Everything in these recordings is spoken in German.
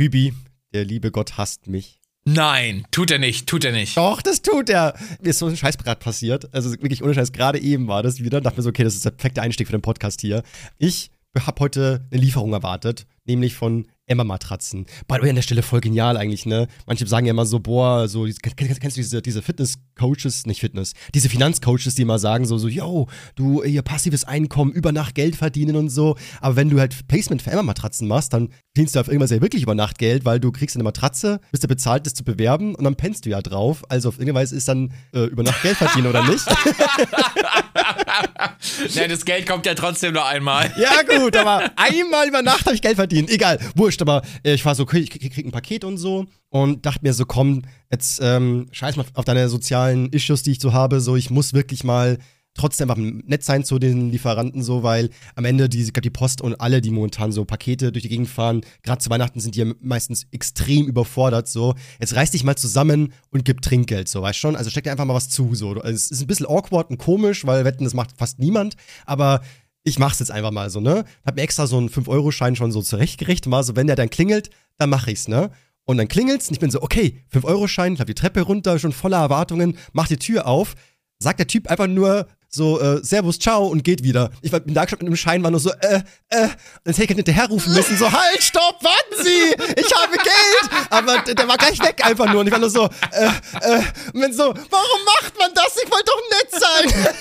Hübi, der liebe Gott hasst mich. Nein, tut er nicht, tut er nicht. Doch, das tut er. Mir ist so ein Scheiß gerade passiert. Also wirklich ohne Scheiß, gerade eben war das wieder. Dachte mir so, okay, das ist der perfekte Einstieg für den Podcast hier. Ich habe heute eine Lieferung erwartet, nämlich von Emma-Matratzen. By the way, an der Stelle voll genial eigentlich, ne? Manche sagen ja immer so, boah, so, kennst, kennst du diese, diese Fitness-Coaches, nicht Fitness, diese Finanzcoaches, die immer sagen so, so, yo, du, ihr passives Einkommen, über Nacht Geld verdienen und so. Aber wenn du halt Placement für Emma-Matratzen machst, dann verdienst du auf irgendwas ja wirklich über Nacht Geld, weil du kriegst eine Matratze, bist du bezahlt, das zu bewerben und dann pennst du ja drauf. Also auf irgendeine Weise ist dann äh, über Nacht Geld verdienen, oder nicht? ne, das Geld kommt ja trotzdem nur einmal. Ja, gut, aber einmal über Nacht habe ich Geld verdient. Egal, wurscht, aber äh, ich war so, okay, ich krieg, krieg ein Paket und so und dachte mir so, komm, jetzt ähm, scheiß mal auf deine sozialen Issues, die ich so habe, so, ich muss wirklich mal trotzdem einfach nett sein zu den Lieferanten so, weil am Ende die, die Post und alle, die momentan so Pakete durch die Gegend fahren, gerade zu Weihnachten sind die meistens extrem überfordert so. Jetzt reiß dich mal zusammen und gib Trinkgeld so, weißt schon? Also steck dir einfach mal was zu so. Es ist ein bisschen awkward und komisch, weil wetten, das macht fast niemand, aber ich mach's jetzt einfach mal so, ne? Hab mir extra so einen 5-Euro-Schein schon so zurechtgerichtet, war so, wenn der dann klingelt, dann mach ich's, ne? Und dann klingelt's und ich bin so, okay, 5-Euro-Schein, ich hab die Treppe runter, schon voller Erwartungen, mach die Tür auf, sagt der Typ einfach nur so, äh, Servus, ciao und geht wieder. Ich bin da gestanden mit dem Schein, war nur so, äh, äh, dann hätte ich hinterher rufen müssen, so, halt, stopp, warten Sie, ich habe Geld. Aber der, der war gleich weg einfach nur und ich war nur so, äh, äh, und bin so, warum macht man das? Ich wollte doch nett sein.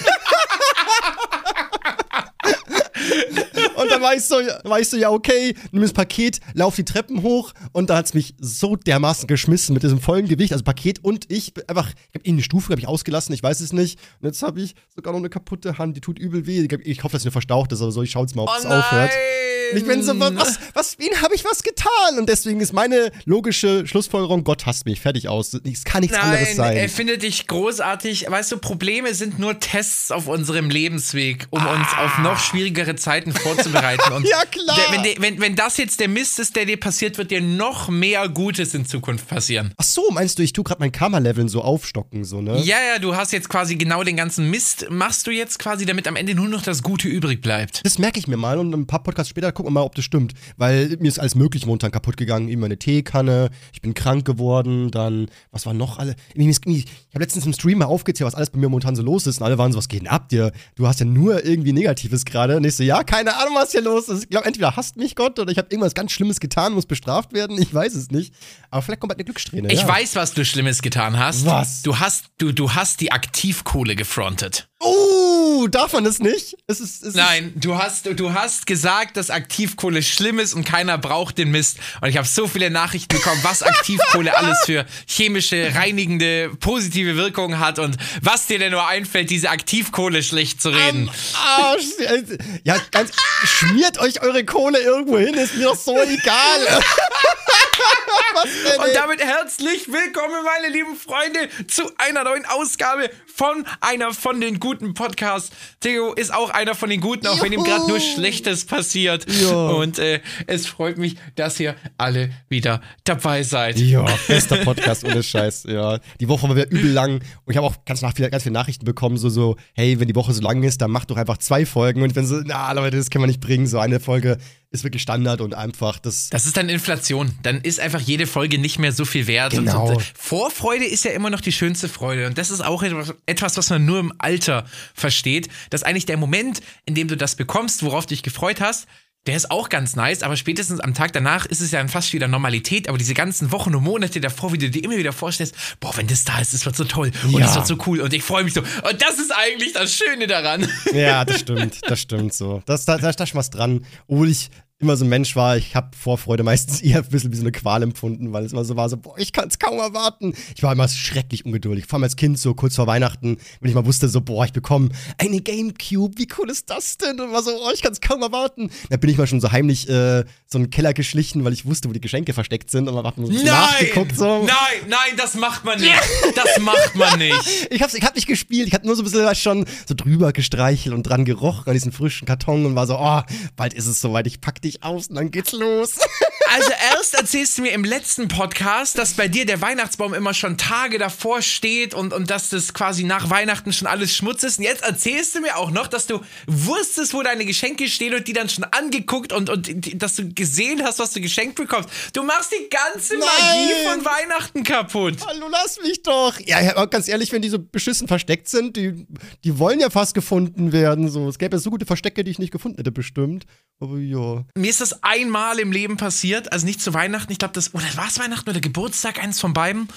ich so, war ich so, ja, okay, nimm das Paket, lauf die Treppen hoch und da hat es mich so dermaßen geschmissen mit diesem vollen Gewicht, also Paket und ich einfach, ich habe ihn eine Stufe, habe ich ausgelassen, ich weiß es nicht. Und jetzt habe ich sogar noch eine kaputte Hand, die tut übel weh. Ich hoffe, dass sie nur verstaucht ist, aber so, ich schaue jetzt mal, ob es oh aufhört. Und ich bin so, was, was, wen habe ich was getan? Und deswegen ist meine logische Schlussfolgerung, Gott hasst mich, fertig aus. Es kann nichts Nein, anderes sein. Er findet dich großartig. Weißt du, Probleme sind nur Tests auf unserem Lebensweg, um ah. uns auf noch schwierigere Zeiten vorzubereiten. Und ja, klar. Der, wenn, wenn, wenn das jetzt der Mist ist, der dir passiert, wird dir noch mehr Gutes in Zukunft passieren. Ach so, meinst du, ich tue gerade mein Karma-Leveln so aufstocken, so, ne? Ja, ja, du hast jetzt quasi genau den ganzen Mist, machst du jetzt quasi, damit am Ende nur noch das Gute übrig bleibt. Das merke ich mir mal und ein paar Podcasts später gucken wir mal, ob das stimmt. Weil mir ist alles möglich momentan kaputt gegangen. Eben meine Teekanne, ich bin krank geworden, dann, was war noch alle? Ich, ich habe letztens im Stream mal aufgezählt, was alles bei mir momentan so los ist. Und alle waren so, was geht denn ab dir? Du hast ja nur irgendwie Negatives gerade. Und ich so, ja, keine Ahnung, was hier los ist. Ich glaube, entweder hasst mich Gott oder ich habe irgendwas ganz Schlimmes getan, muss bestraft werden. Ich weiß es nicht. Aber vielleicht kommt bald eine Glückssträhne. Ich ja. weiß, was du Schlimmes getan hast. Was? Du hast, du, du hast die Aktivkohle gefrontet. Oh, darf man das nicht? Es ist, es Nein, du hast, du hast gesagt, dass Aktivkohle schlimm ist und keiner braucht den Mist. Und ich habe so viele Nachrichten bekommen, was Aktivkohle alles für chemische, reinigende, positive Wirkungen hat und was dir denn nur einfällt, diese Aktivkohle schlecht zu reden. Arsch. Ja, ganz, schmiert euch eure Kohle irgendwo hin, ist mir doch so egal. und damit herzlich willkommen, meine lieben Freunde, zu einer neuen Ausgabe von einer von den guten Podcasts. Theo ist auch einer von den guten, auch Juhu. wenn ihm gerade nur Schlechtes passiert. Ja. Und äh, es freut mich, dass ihr alle wieder dabei seid. Ja, bester Podcast ohne Scheiß. Ja, die Woche war wieder übel lang und ich habe auch ganz, nach, ganz viele Nachrichten bekommen, so so, hey, wenn die Woche so lang ist, dann mach doch einfach zwei Folgen. Und bin so, na Leute, das kann man nicht bringen. So eine Folge ist wirklich Standard und einfach das. Das ist dann Inflation. Dann ist einfach jede Folge nicht mehr so viel wert. Genau. Und, und, Vorfreude ist ja immer noch die schönste Freude. Und das ist auch etwas, was man nur im Alter versteht. Dass eigentlich der Moment, in dem du das bekommst, worauf du dich gefreut hast, der ist auch ganz nice, aber spätestens am Tag danach ist es ja dann fast wieder Normalität. Aber diese ganzen Wochen und Monate davor, wie du dir immer wieder vorstellst, boah, wenn das da ist, das wird so toll und ja. das wird so cool und ich freue mich so. Und das ist eigentlich das Schöne daran. Ja, das stimmt, das stimmt so. Das, da, da ist was dran. Obwohl ich immer so ein Mensch war, ich habe Vorfreude meistens eher ein bisschen wie so eine Qual empfunden, weil es immer so war, so, boah, ich kann es kaum erwarten. Ich war immer schrecklich ungeduldig. Vor allem als Kind, so kurz vor Weihnachten, wenn ich mal wusste, so, boah, ich bekomme eine Gamecube, wie cool ist das denn? Und war so, oh, ich kann es kaum erwarten. Da bin ich mal schon so heimlich äh, so einen Keller geschlichen, weil ich wusste, wo die Geschenke versteckt sind und man hat so nein, nachgeguckt. So. Nein, nein, das macht man nicht. Das macht man nicht. Ich hab's, ich hab nicht gespielt, ich hab nur so ein bisschen schon so drüber gestreichelt und dran gerochen an diesen frischen Karton und war so, oh, bald ist es soweit, ich pack dich aus und dann geht's los. Also erst erzählst du mir im letzten Podcast, dass bei dir der Weihnachtsbaum immer schon Tage davor steht und, und dass das quasi nach Weihnachten schon alles Schmutz ist. Und jetzt erzählst du mir auch noch, dass du wusstest, wo deine Geschenke stehen und die dann schon angeguckt und, und dass du gesehen hast, was du geschenkt bekommst. Du machst die ganze Magie von Weihnachten kaputt. Hallo, lass mich doch. Ja, ja, ganz ehrlich, wenn die so beschissen versteckt sind, die, die wollen ja fast gefunden werden. So. Es gäbe ja so gute Verstecke, die ich nicht gefunden hätte, bestimmt. Aber ja. Mir ist das einmal im Leben passiert, also nicht zu Weihnachten, ich glaube, das, oder war es Weihnachten oder Geburtstag, eins von beiden.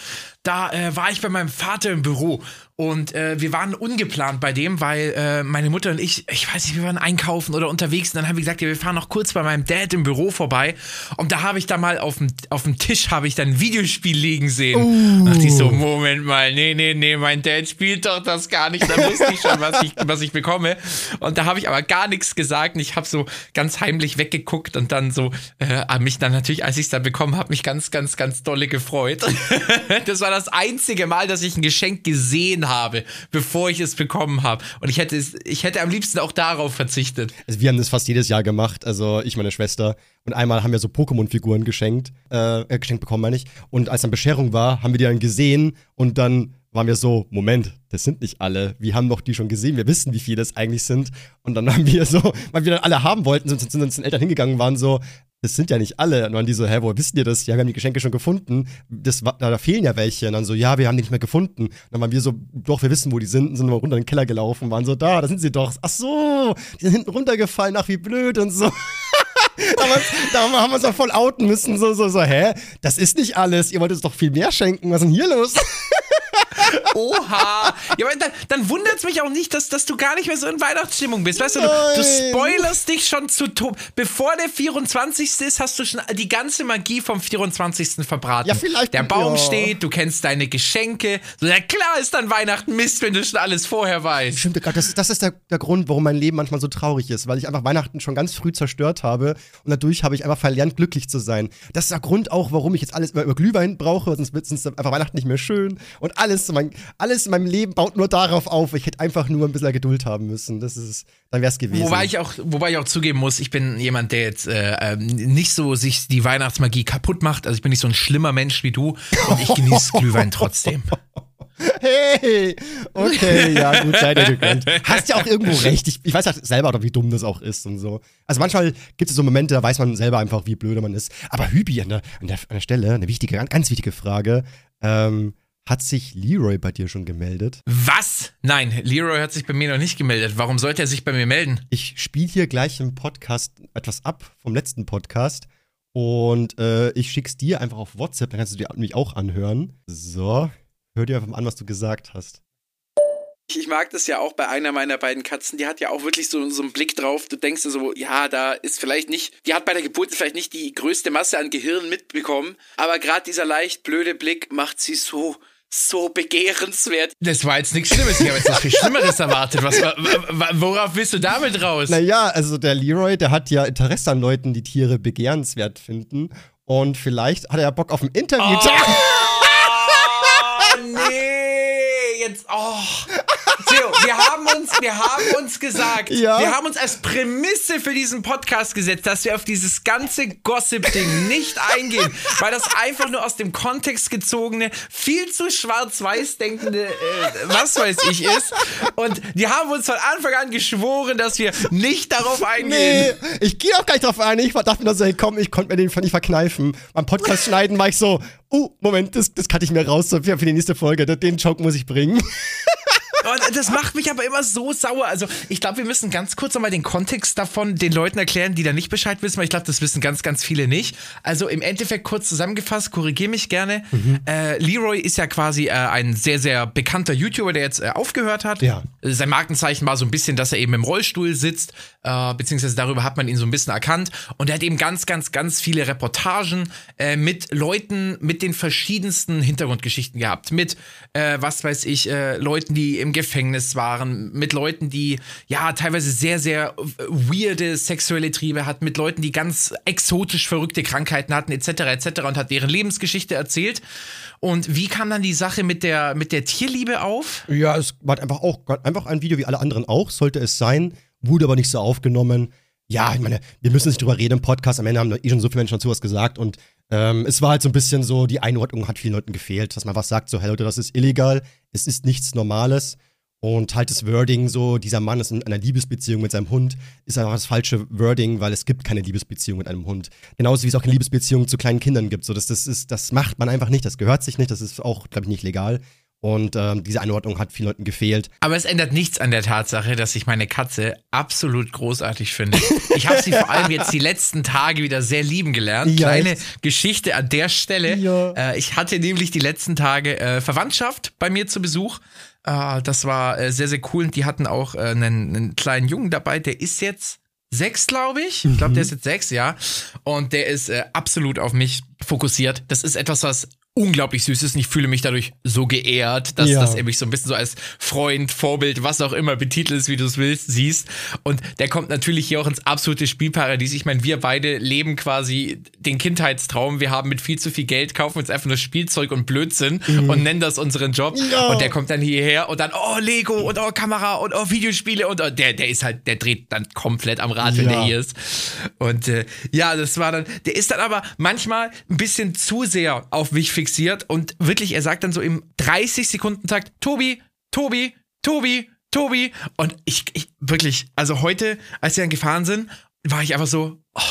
Da äh, war ich bei meinem Vater im Büro und äh, wir waren ungeplant bei dem, weil äh, meine Mutter und ich, ich weiß nicht, wir waren einkaufen oder unterwegs und dann haben wir gesagt, ja, wir fahren noch kurz bei meinem Dad im Büro vorbei und da habe ich da mal auf dem, auf dem Tisch habe ich dann ein Videospiel liegen sehen. Uh. Dachte ich so, Moment mal, nee, nee, nee, mein Dad spielt doch das gar nicht, da wusste ich schon, was ich, was ich bekomme. Und da habe ich aber gar nichts gesagt und ich habe so ganz heimlich weggeguckt und dann so, äh, mich dann natürlich, als ich es dann bekommen habe, mich ganz, ganz, ganz dolle gefreut. das war das einzige Mal, dass ich ein Geschenk gesehen habe, bevor ich es bekommen habe. Und ich hätte es, ich hätte am liebsten auch darauf verzichtet. Also wir haben das fast jedes Jahr gemacht, also ich, meine Schwester. Und einmal haben wir so Pokémon-Figuren geschenkt, äh, geschenkt bekommen, meine ich. Und als dann Bescherung war, haben wir die dann gesehen und dann waren wir so, Moment, das sind nicht alle. Wir haben doch die schon gesehen, wir wissen, wie viele es eigentlich sind. Und dann haben wir so, weil wir dann alle haben wollten, sind, sind, sind, sind Eltern hingegangen, waren so, das sind ja nicht alle. Und dann die so, hä, woher wisst ihr das? Ja, wir haben die Geschenke schon gefunden. Das, da, da fehlen ja welche. Und dann so, ja, wir haben die nicht mehr gefunden. Und dann waren wir so, doch, wir wissen, wo die sind. Und sind wir runter in den Keller gelaufen waren so, da, da sind sie doch. Ach so, die sind hinten runtergefallen. Ach, wie blöd und so. da haben wir uns auch voll outen müssen. So, so, so, hä? Das ist nicht alles. Ihr wollt uns doch viel mehr schenken. Was ist denn hier los? Oha. Ja, aber dann, dann wundert es mich auch nicht, dass, dass du gar nicht mehr so in Weihnachtsstimmung bist. Weißt du, du, du spoilerst dich schon zu Tod. Bevor der 24. ist, hast du schon die ganze Magie vom 24. verbraten. Ja, vielleicht. Der Baum ja. steht, du kennst deine Geschenke. Ja, klar ist dann Weihnachten Mist, wenn du schon alles vorher weißt. Stimmt, das, das ist der, der Grund, warum mein Leben manchmal so traurig ist, weil ich einfach Weihnachten schon ganz früh zerstört habe und dadurch habe ich einfach verlernt, glücklich zu sein. Das ist der Grund auch, warum ich jetzt alles über, über Glühwein brauche, sonst wird es einfach Weihnachten nicht mehr schön und alles, mein, alles in meinem Leben baut nur darauf auf. Ich hätte einfach nur ein bisschen Geduld haben müssen. Das ist, dann wäre es gewesen. Wobei ich auch, wobei ich auch zugeben muss, ich bin jemand, der jetzt äh, nicht so sich die Weihnachtsmagie kaputt macht. Also ich bin nicht so ein schlimmer Mensch wie du und ich genieße Glühwein trotzdem. Hey, okay, ja, gut, sei dir gegönnt. Hast ja auch irgendwo recht. Ich, ich weiß ja selber wie dumm das auch ist und so. Also manchmal gibt es so Momente, da weiß man selber einfach, wie blöde man ist. Aber Hübi an der, an der, an der Stelle, eine wichtige, ganz wichtige Frage. Ähm, hat sich Leroy bei dir schon gemeldet? Was? Nein, Leroy hat sich bei mir noch nicht gemeldet. Warum sollte er sich bei mir melden? Ich spiele hier gleich im Podcast etwas ab vom letzten Podcast. Und äh, ich schick's dir einfach auf WhatsApp, dann kannst du dir mich auch anhören. So, hör dir einfach mal an, was du gesagt hast. Ich mag das ja auch bei einer meiner beiden Katzen, die hat ja auch wirklich so, so einen Blick drauf. Du denkst dir so, ja, da ist vielleicht nicht, die hat bei der Geburt vielleicht nicht die größte Masse an Gehirn mitbekommen, aber gerade dieser leicht blöde Blick macht sie so so begehrenswert. Das war jetzt nichts Schlimmes. Ich habe jetzt noch viel Schlimmeres erwartet. Was, worauf willst du damit raus? Naja, also der Leroy, der hat ja Interesse an Leuten, die Tiere begehrenswert finden. Und vielleicht hat er ja Bock auf ein Interview. Oh, nee, jetzt, oh. Theo, wir haben uns, wir haben uns gesagt, ja? wir haben uns als Prämisse für diesen Podcast gesetzt, dass wir auf dieses ganze Gossip-Ding nicht eingehen, weil das einfach nur aus dem Kontext gezogene, viel zu schwarz-weiß denkende, äh, was weiß ich ist. Und die haben uns von Anfang an geschworen, dass wir nicht darauf eingehen. Nee, ich gehe auch gar nicht darauf ein. Ich dachte mir so, hey, komm, ich konnte mir den nicht verkneifen. Beim Podcast schneiden war ich so, oh, Moment, das, das cutte ich mir raus für die nächste Folge. Den Joke muss ich bringen. Und das macht mich aber immer so sauer. Also, ich glaube, wir müssen ganz kurz nochmal den Kontext davon den Leuten erklären, die da nicht Bescheid wissen, weil ich glaube, das wissen ganz, ganz viele nicht. Also, im Endeffekt kurz zusammengefasst, korrigiere mich gerne. Mhm. Äh, Leroy ist ja quasi äh, ein sehr, sehr bekannter YouTuber, der jetzt äh, aufgehört hat. Ja. Sein Markenzeichen war so ein bisschen, dass er eben im Rollstuhl sitzt, äh, beziehungsweise darüber hat man ihn so ein bisschen erkannt. Und er hat eben ganz, ganz, ganz viele Reportagen äh, mit Leuten mit den verschiedensten Hintergrundgeschichten gehabt. Mit, äh, was weiß ich, äh, Leuten, die im Gefängnis waren, mit Leuten, die ja teilweise sehr, sehr äh, weirde sexuelle Triebe hatten, mit Leuten, die ganz exotisch verrückte Krankheiten hatten, etc. etc. und hat deren Lebensgeschichte erzählt. Und wie kam dann die Sache mit der, mit der Tierliebe auf? Ja, es war einfach auch einfach ein Video wie alle anderen auch, sollte es sein, wurde aber nicht so aufgenommen. Ja, ich meine, wir müssen nicht drüber reden im Podcast. Am Ende haben eh schon so viele Menschen dazu was gesagt und ähm, es war halt so ein bisschen so, die Einordnung hat vielen Leuten gefehlt, dass man was sagt, so, hey Leute, das ist illegal, es ist nichts Normales. Und halt das Wording so, dieser Mann ist in einer Liebesbeziehung mit seinem Hund, ist einfach das falsche Wording, weil es gibt keine Liebesbeziehung mit einem Hund. Genauso wie es auch keine Liebesbeziehung zu kleinen Kindern gibt. So, das, das, ist, das macht man einfach nicht, das gehört sich nicht, das ist auch, glaube ich, nicht legal. Und ähm, diese Einordnung hat vielen Leuten gefehlt. Aber es ändert nichts an der Tatsache, dass ich meine Katze absolut großartig finde. Ich habe sie vor allem jetzt die letzten Tage wieder sehr lieben gelernt. Ja, Kleine echt? Geschichte an der Stelle. Ja. Äh, ich hatte nämlich die letzten Tage äh, Verwandtschaft bei mir zu Besuch. Äh, das war äh, sehr, sehr cool. Und die hatten auch äh, einen, einen kleinen Jungen dabei, der ist jetzt sechs, glaube ich. Ich glaube, der mhm. ist jetzt sechs, ja. Und der ist äh, absolut auf mich fokussiert. Das ist etwas, was unglaublich süß ist und ich fühle mich dadurch so geehrt, dass, ja. dass er mich so ein bisschen so als Freund, Vorbild, was auch immer betitelt wie du es willst, siehst. Und der kommt natürlich hier auch ins absolute Spielparadies. Ich meine, wir beide leben quasi den Kindheitstraum. Wir haben mit viel zu viel Geld, kaufen uns einfach nur Spielzeug und Blödsinn mhm. und nennen das unseren Job. Ja. Und der kommt dann hierher und dann, oh, Lego und oh, Kamera und oh, Videospiele und oh, der, der ist halt, der dreht dann komplett am Rad, wenn ja. der hier ist. Und äh, ja, das war dann, der ist dann aber manchmal ein bisschen zu sehr auf mich fixiert und wirklich, er sagt dann so im 30 Sekunden Takt, Tobi, Tobi, Tobi, Tobi. Und ich, ich wirklich, also heute, als wir dann gefahren sind, war ich einfach so, oh,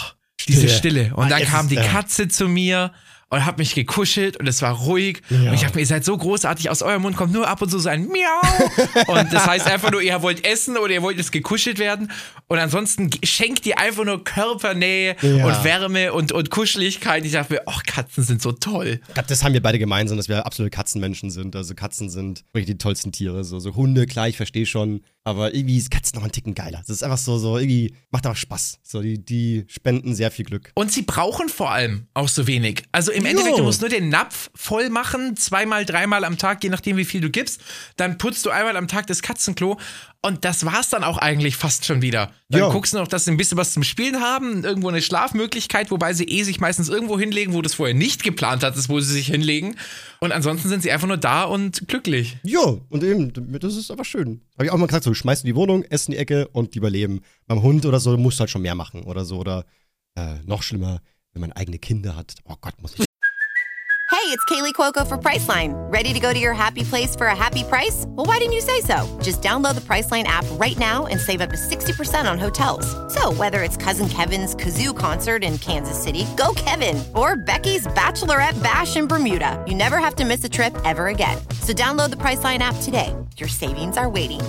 diese Stille. Und ah, dann kam die Katze zu mir und hab mich gekuschelt und es war ruhig. Ja. Und ich hab mir, ihr seid so großartig, aus eurem Mund kommt nur ab und zu so ein Miau. und das heißt einfach nur, ihr wollt essen oder ihr wollt jetzt gekuschelt werden. Und ansonsten schenkt ihr einfach nur Körpernähe ja. und Wärme und, und Kuscheligkeit. Ich dachte mir, ach, Katzen sind so toll. Das haben wir beide gemeinsam, dass wir absolute Katzenmenschen sind. Also Katzen sind wirklich die tollsten Tiere. So, so Hunde, klar, ich verstehe schon. Aber irgendwie ist Katzen noch einen Ticken geiler. Das ist einfach so, so irgendwie macht einfach Spaß. So, die, die spenden sehr viel Glück. Und sie brauchen vor allem auch so wenig. Also im Endeffekt, jo. du musst nur den Napf voll machen, zweimal, dreimal am Tag, je nachdem, wie viel du gibst. Dann putzt du einmal am Tag das Katzenklo und das war's dann auch eigentlich fast schon wieder. Dann jo. guckst du noch, dass sie ein bisschen was zum Spielen haben, irgendwo eine Schlafmöglichkeit, wobei sie eh sich meistens irgendwo hinlegen, wo du es vorher nicht geplant hattest, wo sie sich hinlegen. Und ansonsten sind sie einfach nur da und glücklich. Ja, und eben, das ist einfach schön. Habe ich auch mal gesagt, so, schmeißt in die Wohnung, essen die Ecke und überleben. Beim Hund oder so musst du halt schon mehr machen oder so. Oder äh, noch schlimmer, wenn man eigene Kinder hat. Oh Gott, muss ich Hey, it's Kaylee Cuoco for Priceline. Ready to go to your happy place for a happy price? Well, why didn't you say so? Just download the Priceline app right now and save up to 60% on hotels. So, whether it's Cousin Kevin's Kazoo concert in Kansas City, go Kevin, or Becky's Bachelorette Bash in Bermuda, you never have to miss a trip ever again. So, download the Priceline app today. Your savings are waiting.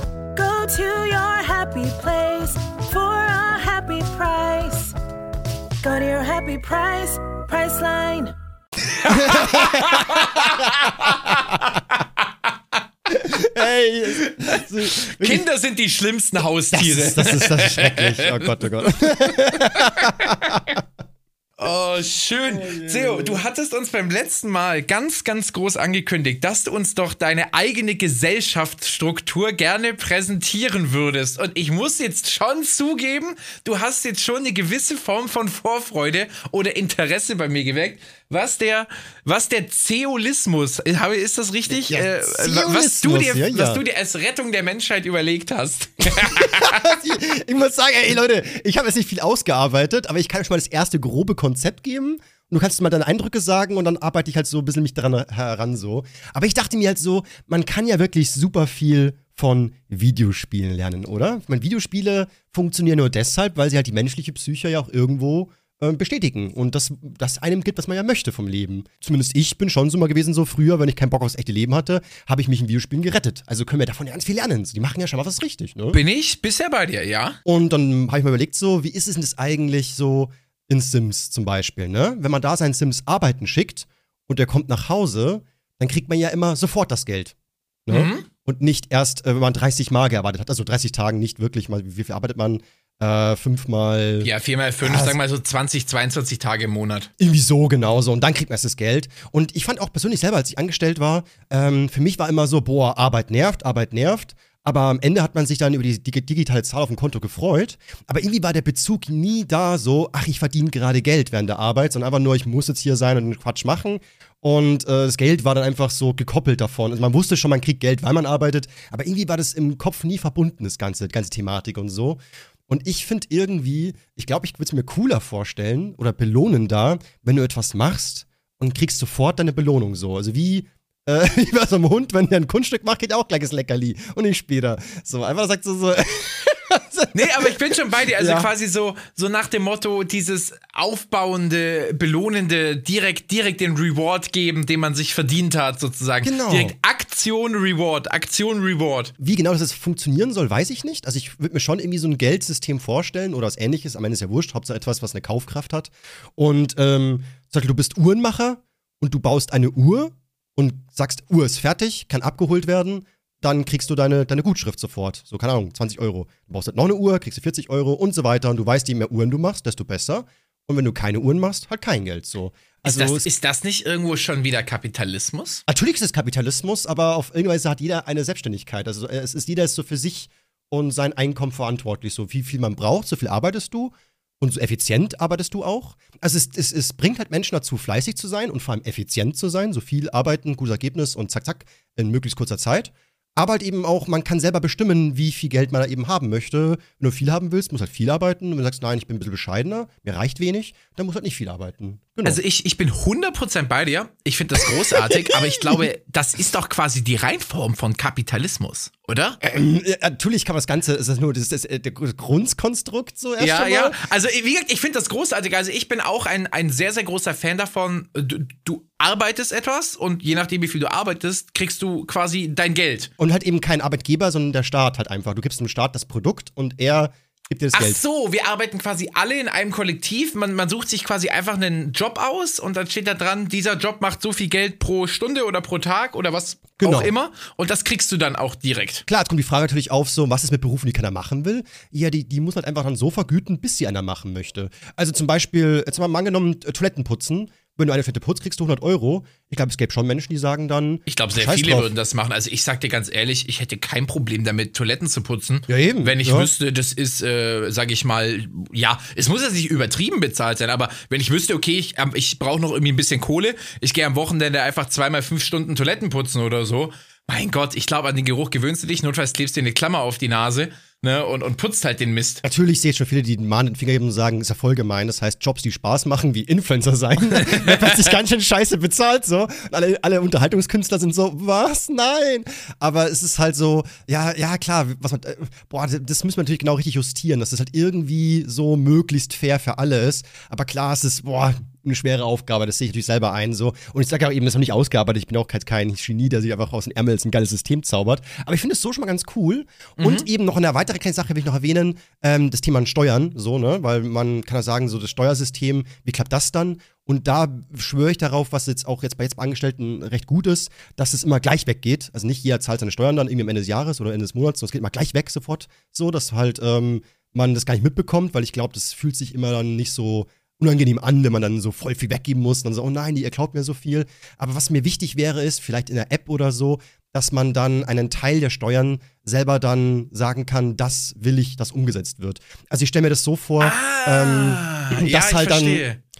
To your happy place for a happy price. Go to your happy price, Priceline. Hey, Kinder sind die schlimmsten Haustiere. Das ist, das ist, das ist schrecklich. Oh Gott, oh Gott. Oh, schön. Theo, du hattest uns beim letzten Mal ganz, ganz groß angekündigt, dass du uns doch deine eigene Gesellschaftsstruktur gerne präsentieren würdest. Und ich muss jetzt schon zugeben, du hast jetzt schon eine gewisse Form von Vorfreude oder Interesse bei mir geweckt was der, was der Zeolismus, ist das richtig? Ja, äh, was, du dir, ja, ja. was du dir als Rettung der Menschheit überlegt hast. ich muss sagen, ey Leute, ich habe jetzt nicht viel ausgearbeitet, aber ich kann euch mal das erste grobe Konzept geben. Und du kannst mal deine Eindrücke sagen und dann arbeite ich halt so ein bisschen mich daran heran so. Aber ich dachte mir halt so, man kann ja wirklich super viel von Videospielen lernen, oder? Ich meine, Videospiele funktionieren nur deshalb, weil sie halt die menschliche Psyche ja auch irgendwo äh, bestätigen und das, das einem gibt, was man ja möchte vom Leben. Zumindest ich bin schon so mal gewesen, so früher, wenn ich keinen Bock aufs echte Leben hatte, habe ich mich in Videospielen gerettet. Also können wir davon ja ganz viel lernen. Die machen ja schon mal was richtig, ne? Bin ich bisher bei dir, ja? Und dann habe ich mir überlegt, so, wie ist es denn das eigentlich so in Sims zum Beispiel, ne? Wenn man da seinen Sims arbeiten schickt und der kommt nach Hause, dann kriegt man ja immer sofort das Geld. Ne? Mhm. Und nicht erst, äh, wenn man 30 Mal gearbeitet hat, also 30 Tagen nicht wirklich mal, wie viel arbeitet man? Äh, fünfmal. Ja, 4 mal 5, Ja, sagen wir mal so 20, 22 Tage im Monat. Irgendwie so genauso. Und dann kriegt man erst das Geld. Und ich fand auch persönlich selber, als ich angestellt war, ähm, für mich war immer so, boah, Arbeit nervt, Arbeit nervt. Aber am Ende hat man sich dann über die dig- digitale Zahl auf dem Konto gefreut. Aber irgendwie war der Bezug nie da so, ach, ich verdiene gerade Geld während der Arbeit, sondern einfach nur, ich muss jetzt hier sein und den Quatsch machen. Und äh, das Geld war dann einfach so gekoppelt davon. Also man wusste schon, man kriegt Geld, weil man arbeitet. Aber irgendwie war das im Kopf nie verbunden, das ganze, die ganze Thematik und so. Und ich finde irgendwie, ich glaube, ich würde es mir cooler vorstellen oder belohnen da, wenn du etwas machst und kriegst sofort deine Belohnung so. Also wie, äh, wie bei so einem Hund, wenn der ein Kunststück macht, geht auch gleich das Leckerli und nicht später. So, einfach sagt so, so Nee, aber ich bin schon bei dir. Also Ja. quasi so, so nach dem Motto, dieses aufbauende, belohnende, direkt, direkt den Reward geben, den man sich verdient hat, sozusagen. Genau. Direkt Aktion, Reward, Aktion, Reward. Wie genau das jetzt funktionieren soll, weiß ich nicht. Also ich würde mir schon irgendwie so ein Geldsystem vorstellen oder was ähnliches. Am Ende ist ja wurscht, Hauptsache etwas, was eine Kaufkraft hat. Und ähm, sag, du bist Uhrenmacher und du baust eine Uhr und sagst, Uhr ist fertig, kann abgeholt werden, dann kriegst du deine, deine Gutschrift sofort. So, keine Ahnung, 20 Euro. Du brauchst halt noch eine Uhr, kriegst du 40 Euro und so weiter. Und du weißt, je mehr Uhren du machst, desto besser. Und wenn du keine Uhren machst, halt kein Geld. So. Also ist, das, ist das nicht irgendwo schon wieder Kapitalismus? Natürlich ist es Kapitalismus, aber auf irgendeine Weise hat jeder eine Selbstständigkeit. Also äh, es ist jeder ist so für sich und sein Einkommen verantwortlich. So wie viel man braucht, so viel arbeitest du und so effizient arbeitest du auch. Also es, es, es bringt halt Menschen dazu, fleißig zu sein und vor allem effizient zu sein, so viel arbeiten, gutes Ergebnis und zack, zack, in möglichst kurzer Zeit. Aber halt eben auch, man kann selber bestimmen, wie viel Geld man da eben haben möchte. Wenn du viel haben willst, musst halt viel arbeiten. Und wenn du sagst, nein, ich bin ein bisschen bescheidener, mir reicht wenig, dann musst du halt nicht viel arbeiten. Genau. Also ich, ich bin 100% bei dir. Ich finde das großartig, aber ich glaube, das ist doch quasi die Reinform von Kapitalismus, oder? Ähm, natürlich kann man das Ganze, ist nur das, das, das Grundkonstrukt so erst Ja, ja. Also, wie gesagt, ich finde das großartig. Also, ich bin auch ein, ein sehr, sehr großer Fan davon. Du, du arbeitest etwas und je nachdem, wie viel du arbeitest, kriegst du quasi dein Geld. Und halt eben kein Arbeitgeber, sondern der Staat halt einfach. Du gibst dem Staat das Produkt und er gibt dir das Ach Geld. so, wir arbeiten quasi alle in einem Kollektiv. Man, man sucht sich quasi einfach einen Job aus und dann steht da dran, dieser Job macht so viel Geld pro Stunde oder pro Tag oder was Genau. auch immer. Und das kriegst du dann auch direkt. Klar, jetzt kommt die Frage natürlich auf, so, was ist mit Berufen, die keiner machen will? Ja, die, die muss halt einfach dann so vergüten, bis sie einer machen möchte. Also zum Beispiel, jetzt mal angenommen, Toiletten putzen. Wenn du eine Fette putzt, kriegst du 100 Euro. Ich glaube, es gäbe schon Menschen, die sagen dann. Ich glaube, sehr viele drauf. würden das machen. Also ich sag dir ganz ehrlich, ich hätte kein Problem damit, Toiletten zu putzen. Ja, eben, Wenn ich ja. wüsste, das ist, äh, sag ich mal, ja, es muss jetzt nicht übertrieben bezahlt sein, aber wenn ich wüsste, okay, ich, ähm, ich brauche noch irgendwie ein bisschen Kohle, ich gehe am Wochenende einfach zweimal fünf Stunden Toiletten putzen oder so. Mein Gott, ich glaube, an den Geruch gewöhnst du dich, notfalls klebst du dir eine Klammer auf die Nase ne, und, und putzt halt den Mist. Natürlich sehe ich schon viele, die den mahnenden Finger geben und sagen, ist ja voll gemein. Das heißt, Jobs, die Spaß machen, wie Influencer sein, werden plötzlich ganz schön scheiße bezahlt, so. Und alle, alle Unterhaltungskünstler sind so, was? Nein! Aber es ist halt so, ja, ja, klar, was man, äh, boah, das müssen wir natürlich genau richtig justieren, dass das halt irgendwie so möglichst fair für alle ist. Aber klar, es ist, boah, eine schwere Aufgabe, das sehe ich natürlich selber ein, so. Und ich sage auch eben, das ist noch nicht ausgearbeitet, ich bin auch kein, Genie, der sich einfach aus den Ärmeln ein geiles System zaubert. Aber ich finde es so schon mal ganz cool. Und eben noch eine weitere kleine Sache will ich noch erwähnen, ähm, das Thema Steuern, so, ne, weil man kann ja sagen, so das Steuersystem, wie klappt das dann? Und da schwöre ich darauf, was jetzt auch jetzt bei jetzt bei Angestellten recht gut ist, dass es immer gleich weggeht. Also nicht jeder zahlt seine Steuern dann irgendwie am Ende des Jahres oder Ende des Monats, sondern es geht immer gleich weg sofort. So, dass halt ähm, man das gar nicht mitbekommt, weil ich glaube, das fühlt sich immer dann nicht so unangenehm an, wenn man dann so voll viel weggeben muss und dann so, oh nein, ihr klaut mir so viel. Aber was mir wichtig wäre, ist, vielleicht in der App oder so, dass man dann einen Teil der Steuern selber dann sagen kann, das will ich, dass umgesetzt wird. Also ich stelle mir das so vor, Ah, ähm, ja, dass ich halt dann,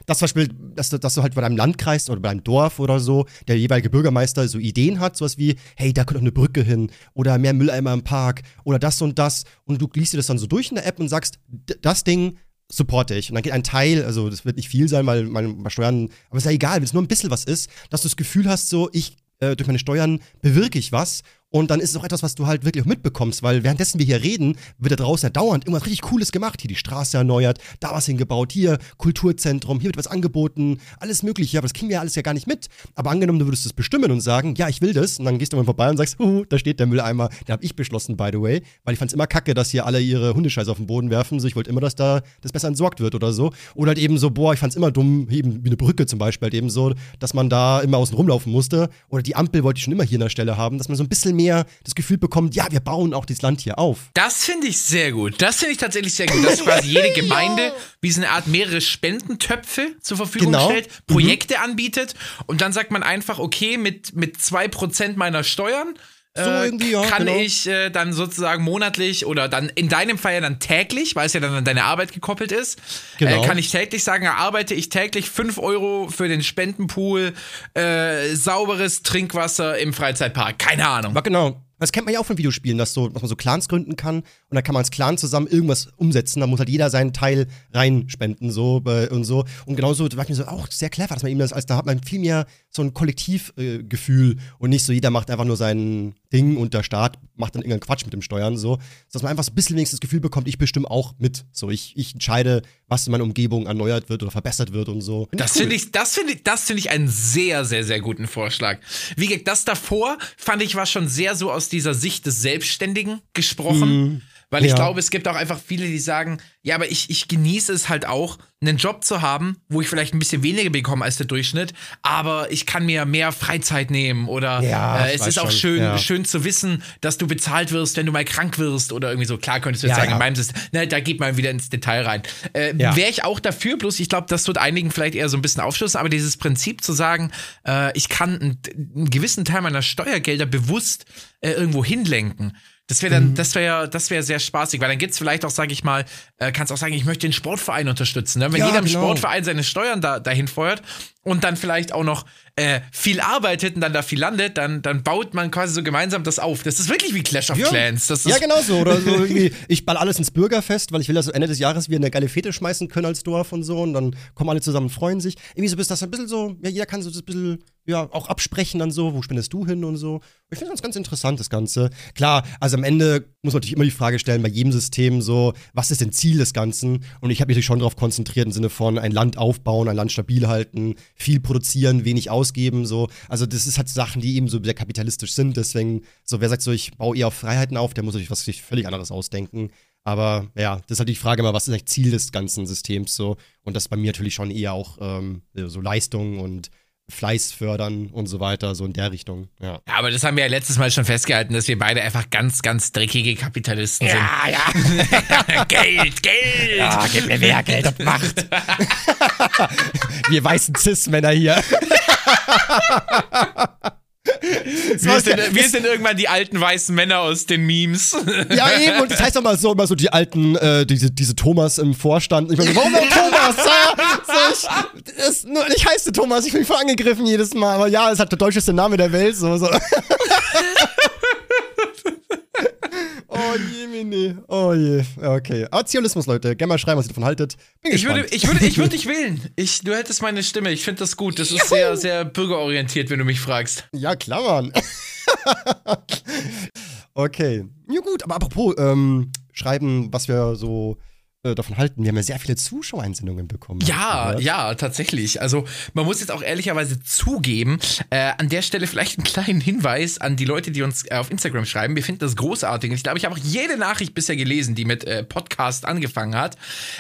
dass zum Beispiel, dass du, dass du halt bei deinem Landkreis oder bei deinem Dorf oder so, der jeweilige Bürgermeister so Ideen hat, sowas wie, hey, da könnte auch eine Brücke hin oder mehr Mülleimer im Park oder das und das und du liest dir das dann so durch in der App und sagst, das Ding supporte ich. Und dann geht ein Teil, also das wird nicht viel sein, weil meine Steuern, aber ist ja egal, wenn es nur ein bisschen was ist, dass du das Gefühl hast, so, ich, äh, durch meine Steuern bewirke ich was Und dann ist es auch etwas, was du halt wirklich auch mitbekommst, weil währenddessen wir hier reden, wird da draußen ja dauernd irgendwas richtig Cooles gemacht. Hier die Straße erneuert, da was hingebaut, hier Kulturzentrum, hier wird was angeboten, alles Mögliche. Aber das kriegen wir ja alles ja gar nicht mit. Aber angenommen, du würdest es bestimmen und sagen, ja, ich will das. Und dann gehst du mal vorbei und sagst, uh, da steht der Mülleimer. Den habe ich beschlossen, by the way. Weil ich fand es immer kacke, dass hier alle ihre Hundescheiße auf den Boden werfen. So, ich wollte immer, dass da das besser entsorgt wird oder so. Oder halt eben so, boah, ich fand es immer dumm, eben wie eine Brücke zum Beispiel, halt eben so, dass man da immer außen rumlaufen musste. Oder die Ampel wollte ich schon immer hier an der Stelle haben, dass man so ein bisschen mehr das Gefühl bekommt, ja, wir bauen auch dieses Land hier auf. Das finde ich sehr gut. Das finde ich tatsächlich sehr gut, dass quasi jede Gemeinde wie so eine Art mehrere Spendentöpfe zur Verfügung Genau. stellt, Projekte anbietet und dann sagt man einfach, okay, mit, mit 2% meiner Steuern So äh, irgendwie, ja, kann genau. ich äh, dann sozusagen monatlich oder dann in deinem Fall ja dann täglich, weil es ja dann an deine Arbeit gekoppelt ist, Genau. äh, kann ich täglich sagen, erarbeite ich täglich 5 Euro für den Spendenpool, äh, sauberes Trinkwasser im Freizeitpark. Keine Ahnung. Genau. Das kennt man ja auch von Videospielen, dass, so, dass man so Clans gründen kann und dann kann man als Clan zusammen irgendwas umsetzen. Da muss halt jeder seinen Teil reinspenden so äh, und so. Und genauso war ich mir so auch sehr clever, dass man eben das, als da hat man viel mehr so ein Kollektivgefühl äh, und nicht so jeder macht einfach nur sein Ding und der Staat macht dann irgendeinen Quatsch mit dem Steuern so. Dass man einfach so ein bisschen wenigstens das Gefühl bekommt, ich bestimme auch mit. So, ich, ich entscheide, was in meiner Umgebung erneuert wird oder verbessert wird und so. Das finde ich, das finde ich, das finde ich einen sehr, sehr, sehr guten Vorschlag. Wie gesagt, das davor fand ich war schon sehr so aus dieser Sicht des Selbstständigen gesprochen. Weil ich Ja. glaube, es gibt auch einfach viele, die sagen, ja, aber ich, ich genieße es halt auch, einen Job zu haben, wo ich vielleicht ein bisschen weniger bekomme als der Durchschnitt, aber ich kann mir mehr Freizeit nehmen oder Ja, äh, ich es ist auch schon, schön, ja. schön zu wissen, dass du bezahlt wirst, wenn du mal krank wirst oder irgendwie so. Klar könntest du jetzt sagen, in meinem System, ne, da geht man wieder ins Detail rein. Äh. Wäre ich auch dafür, bloß ich glaube, das wird einigen vielleicht eher so ein bisschen aufschlüssen, aber dieses Prinzip zu sagen, äh, ich kann einen, einen gewissen Teil meiner Steuergelder bewusst äh, irgendwo hinlenken. Das wäre Mhm. dann, das wäre, das wäre sehr spaßig, weil dann gibt's vielleicht auch, sage ich mal, äh, kannst auch sagen, ich möchte den Sportverein unterstützen. Ne? Wenn Ja, jeder im genau. Sportverein seine Steuern da, dahin feuert und dann vielleicht auch noch äh, viel arbeitet und dann da viel landet, dann, dann baut man quasi so gemeinsam das auf. Das ist wirklich wie Clash of Ja. Clans. Das ist, Ja, genau so. Oder so irgendwie, ich ball alles ins Bürgerfest, weil ich will, dass wir Ende des Jahres wir eine geile Fete schmeißen können als Dorf und so. Und dann kommen alle zusammen und freuen sich. Irgendwie so ist das ein bisschen so, ja, jeder kann so das ein bisschen, ja, auch absprechen dann so, wo spendest du hin und so. Ich finde das ganz interessant, das Ganze. Klar, also am Ende muss man natürlich immer die Frage stellen, bei jedem System so, was ist denn Ziel des Ganzen? Und ich habe mich schon darauf konzentriert im Sinne von ein Land aufbauen, ein Land stabil halten, viel produzieren, wenig ausgeben, so. Also das ist halt Sachen, die eben so sehr kapitalistisch sind. Deswegen, so wer sagt so, ich baue eher auf Freiheiten auf, der muss sich was völlig anderes ausdenken. Aber ja, das ist halt die Frage immer, was ist eigentlich Ziel des ganzen Systems so? Und das bei mir natürlich schon eher auch ähm, so Leistung und Fleiß fördern und so weiter, so in der Richtung. Ja. Ja, aber das haben wir ja letztes Mal schon festgehalten, dass wir beide einfach ganz, ganz dreckige Kapitalisten sind. ja. Geld, Geld! Ja, gib mir mehr Geld und Macht. Wir weißen Cis-Männer hier. Wir sind, wir sind irgendwann die alten weißen Männer aus den Memes. Ja, eben, und das heißt doch mal so, immer so die alten, äh, diese, diese Thomas im Vorstand. Ich meine, warum denn Thomas? Ja, so, ich, das, nur, ich heiße Thomas, ich bin voll angegriffen jedes Mal, aber ja, es hat der deutscheste Name der Welt, so, so. Oh je, Mini. Oh je. Okay. Aber Zionismus, Leute. Gerne mal schreiben, was ihr davon haltet. Bin Ich gespannt. würde, ich würde, ich würde dich wählen. Ich, du hättest meine Stimme. Ich finde das gut. Das ist sehr, sehr bürgerorientiert, wenn du mich fragst. Ja, klar, Mann. okay. Ja, gut, aber apropos, ähm, schreiben, was wir so äh, davon halten. Wir haben ja sehr viele Zuschauereinsendungen bekommen. Ja, ja, tatsächlich. Also man muss jetzt auch ehrlicherweise zugeben, äh, an der Stelle vielleicht einen kleinen Hinweis an die Leute, die uns äh, auf Instagram schreiben. Wir finden das großartig. Ich glaube, ich habe auch jede Nachricht bisher gelesen, die mit äh, Podcast angefangen hat.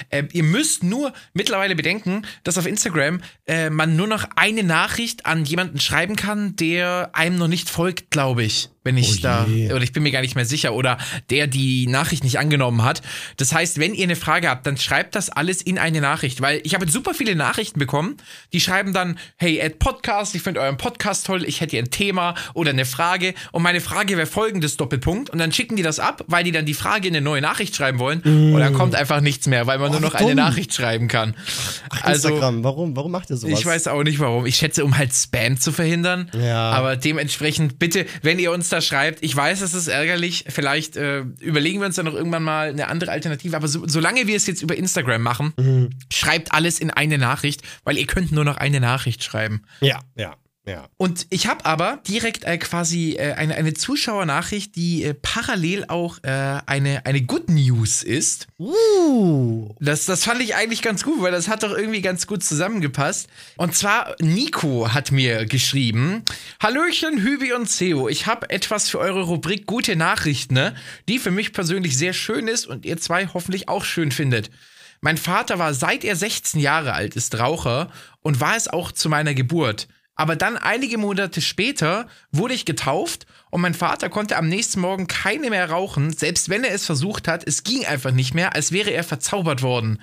Äh, ihr müsst nur mittlerweile bedenken, dass auf Instagram äh, man nur noch eine Nachricht an jemanden schreiben kann, der einem noch nicht folgt, glaube ich. Wenn ich Oh da, oder ich bin mir gar nicht mehr sicher, oder der die Nachricht nicht angenommen hat. Das heißt, wenn ihr eine Frage habt, dann schreibt das alles in eine Nachricht, weil ich habe super viele Nachrichten bekommen, die schreiben dann, hey, Ed Podcast, ich finde euren Podcast toll, ich hätte hier ein Thema oder eine Frage und meine Frage wäre folgendes Doppelpunkt und dann schicken die das ab, weil die dann die Frage in eine neue Nachricht schreiben wollen und dann kommt einfach nichts mehr, weil man Mm. Oh, nur noch eine dumm. Nachricht schreiben kann. also Instagram, warum, warum macht ihr sowas? ich weiß auch nicht warum. Ich schätze, um halt Spam zu verhindern. Ja. Aber dementsprechend, bitte, wenn ihr uns da schreibt, ich weiß, es ist ärgerlich, vielleicht äh, überlegen wir uns dann noch irgendwann mal eine andere Alternative. Aber so, solange wir es jetzt über Instagram machen, Mhm. schreibt alles in eine Nachricht, weil ihr könnt nur noch eine Nachricht schreiben. Ja, ja. Ja. Und ich habe aber direkt äh, quasi äh, eine, eine Zuschauernachricht, die äh, parallel auch äh, eine, eine Good News ist. Uh. Das, das fand ich eigentlich ganz gut, weil das hat doch irgendwie ganz gut zusammengepasst. Und zwar, Nico hat mir geschrieben: Hallöchen, Hübi und Ceo. Ich habe etwas für eure Rubrik Gute Nachrichten, ne? die für mich persönlich sehr schön ist und ihr zwei hoffentlich auch schön findet. Mein Vater war seit er 16 Jahre alt ist Raucher und war es auch zu meiner Geburt. Aber dann einige Monate später wurde ich getauft und mein Vater konnte am nächsten Morgen keine mehr rauchen, selbst wenn er es versucht hat, es ging einfach nicht mehr, als wäre er verzaubert worden.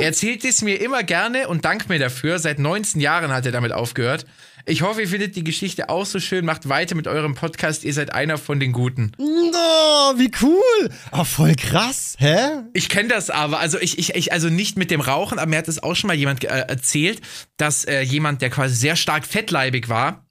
Er erzählt es mir immer gerne und dankt mir dafür. Seit 19 Jahren hat er damit aufgehört. Ich hoffe, ihr findet die Geschichte auch so schön. Macht weiter mit eurem Podcast. Ihr seid einer von den Guten. No, wie cool. Ah, voll krass. Hä? Ich kenne das aber, also ich, ich, ich, also nicht mit dem Rauchen, aber mir hat es auch schon mal jemand äh, erzählt, dass äh, jemand, der quasi sehr stark fettleibig war,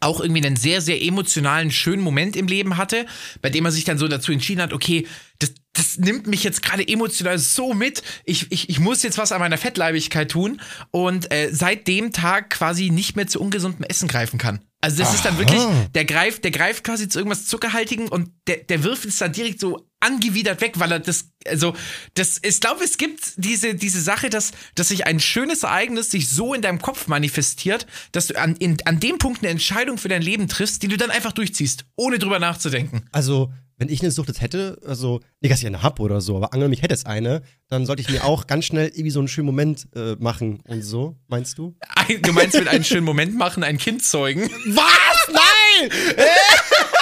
auch irgendwie einen sehr, sehr emotionalen, schönen Moment im Leben hatte, bei dem er sich dann so dazu entschieden hat, okay, das, das nimmt mich jetzt gerade emotional so mit, ich, ich, ich muss jetzt was an meiner Fettleibigkeit tun und äh, seit dem Tag quasi nicht mehr zu ungesundem Essen greifen kann. Also das ist dann wirklich, der greift, der greift quasi zu irgendwas Zuckerhaltigen und der, der wirft es dann direkt so angewidert weg, weil er das, also, das, ich glaube, es gibt diese, diese Sache, dass, dass sich ein schönes Ereignis sich so in deinem Kopf manifestiert, dass du an, in, an dem Punkt eine Entscheidung für dein Leben triffst, die du dann einfach durchziehst, ohne drüber nachzudenken. Also, wenn ich eine Sucht jetzt hätte, also, nicht, dass ich eine hab oder so, aber angenommen, ich hätte es eine, dann sollte ich mir auch ganz schnell irgendwie so einen schönen Moment äh, machen und so, meinst du? Ein, du meinst mit einem schönen Moment machen, ein Kind zeugen? Was? Nein!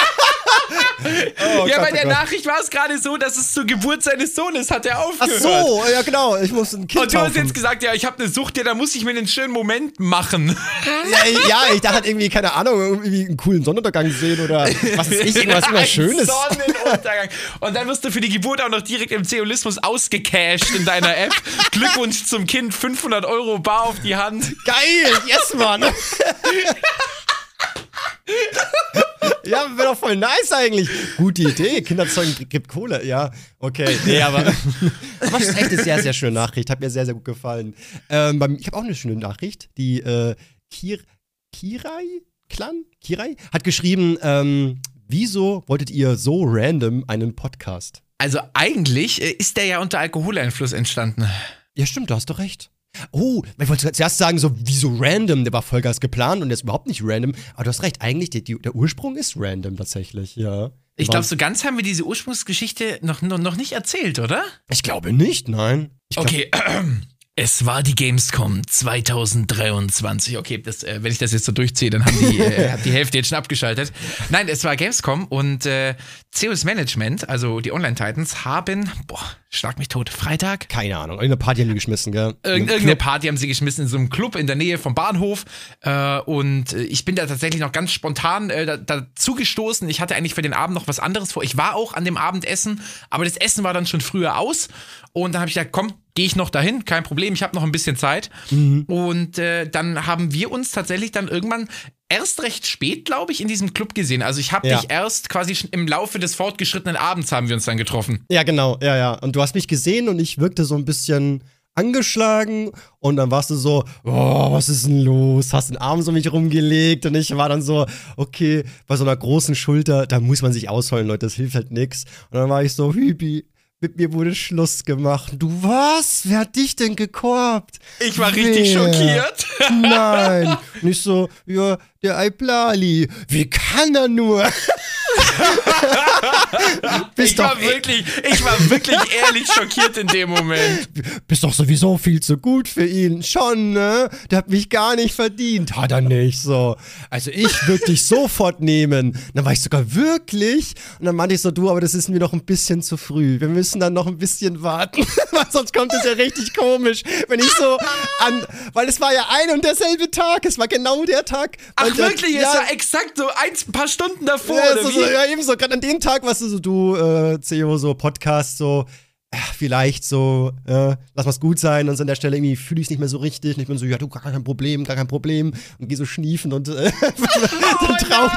Oh ja, Gott, bei oh der Gott. Nachricht war es gerade so, dass es zur Geburt seines Sohnes hat er Ach aufgehört. so, ja genau, ich muss ein Kind Und du hast taufen. jetzt gesagt, ja, ich habe eine Sucht, ja, da muss ich mir einen schönen Moment machen. Ja, ich- ja, ich dachte halt irgendwie, keine Ahnung, irgendwie einen coolen Sonnenuntergang sehen oder was ist ich, irgendwas immer Schönes. Sonnenuntergang. Und dann wirst du für die Geburt auch noch direkt im Zeolismus ausgecasht in deiner App. Glückwunsch zum Kind, 500 Euro bar auf die Hand. Geil, yes, Mann. Ja, wäre doch voll nice eigentlich. Gute Idee, Kinderzeugen gibt Kohle, ja, okay. Nee, aber, aber es ist echt eine sehr, sehr schöne Nachricht, hat mir sehr, sehr gut gefallen. Ähm, ich habe auch eine schöne Nachricht, die äh, Kir Kirai Clan? Kirai? Hat geschrieben, ähm, wieso wolltet ihr so random einen Podcast? Also eigentlich äh, ist der ja unter Alkoholeinfluss entstanden. Ja, stimmt, du hast doch recht. Oh, ich wollte zuerst sagen, so wieso random, der war Vollgas geplant und der ist überhaupt nicht random. Aber du hast recht, eigentlich, die, die, der Ursprung ist random tatsächlich, ja. Ich glaube, so ganz haben wir diese Ursprungsgeschichte noch, noch, noch nicht erzählt, oder? Ich glaube nicht, nein. Ich glaub, Okay, es war die Gamescom 2023. Okay, das, äh, wenn ich das jetzt so durchziehe, dann haben die, äh, hat die Hälfte jetzt schon abgeschaltet. Nein, es war Gamescom und äh, Zeus Management, also die Online-Titans, haben, boah, schlag mich tot, Freitag? Keine Ahnung, irgendeine Party haben die geschmissen, gell? Irgend, irgendeine Party haben sie geschmissen in so einem Club in der Nähe vom Bahnhof. Äh, und äh, ich bin da tatsächlich noch ganz spontan äh, da, dazu gestoßen. Ich hatte eigentlich für den Abend noch was anderes vor. Ich war auch an dem Abendessen, aber das Essen war dann schon früher aus. Und dann habe ich gesagt, komm, gehe ich noch dahin, kein Problem, ich habe noch ein bisschen Zeit. Und äh, dann haben wir uns tatsächlich dann irgendwann erst recht spät, glaube ich, in diesem Club gesehen. Also ich habe Ja. dich erst quasi schon im Laufe des fortgeschrittenen Abends haben wir uns dann getroffen. Ja, genau, ja, ja. Und du hast mich gesehen und ich wirkte so ein bisschen angeschlagen und dann warst du so, oh, was ist denn los? Hast den Arm so um mich rumgelegt und ich war dann so, okay, bei so einer großen Schulter, da muss man sich ausholen, Leute, das hilft halt nix. Und dann war ich so, Hübi, mit mir wurde Schluss gemacht. Du was? Wer hat dich denn gekorbt? Ich war richtig Wer? schockiert. Nein. Nicht so, ja, der Aiplali. Wie kann er nur? Bist Ich war doch, wirklich, ich war wirklich ehrlich schockiert in dem Moment. bist doch sowieso viel zu gut für ihn. Schon, ne? Der hat mich gar nicht verdient. Hat er nicht, so. Also ich würde dich sofort nehmen. Dann war ich sogar wirklich. Und dann meinte ich so, du, aber das ist mir noch ein bisschen zu früh. Wir müssen dann noch ein bisschen warten. weil sonst kommt es ja richtig komisch. Wenn ich so an, weil es war ja ein und derselbe Tag. Es war genau der Tag. Ach Und der- wirklich, es ja, war exakt so ein paar Stunden davor, ja, so, so, ja, eben so, gerade an dem Tag, was du so, du, äh, CEO, so Podcast, so, vielleicht so, äh, lass mal's gut sein und so an der Stelle irgendwie fühle ich es nicht mehr so richtig und ich bin so, ja, du, gar kein Problem, gar kein Problem und geh so schniefen und äh, dann traurig.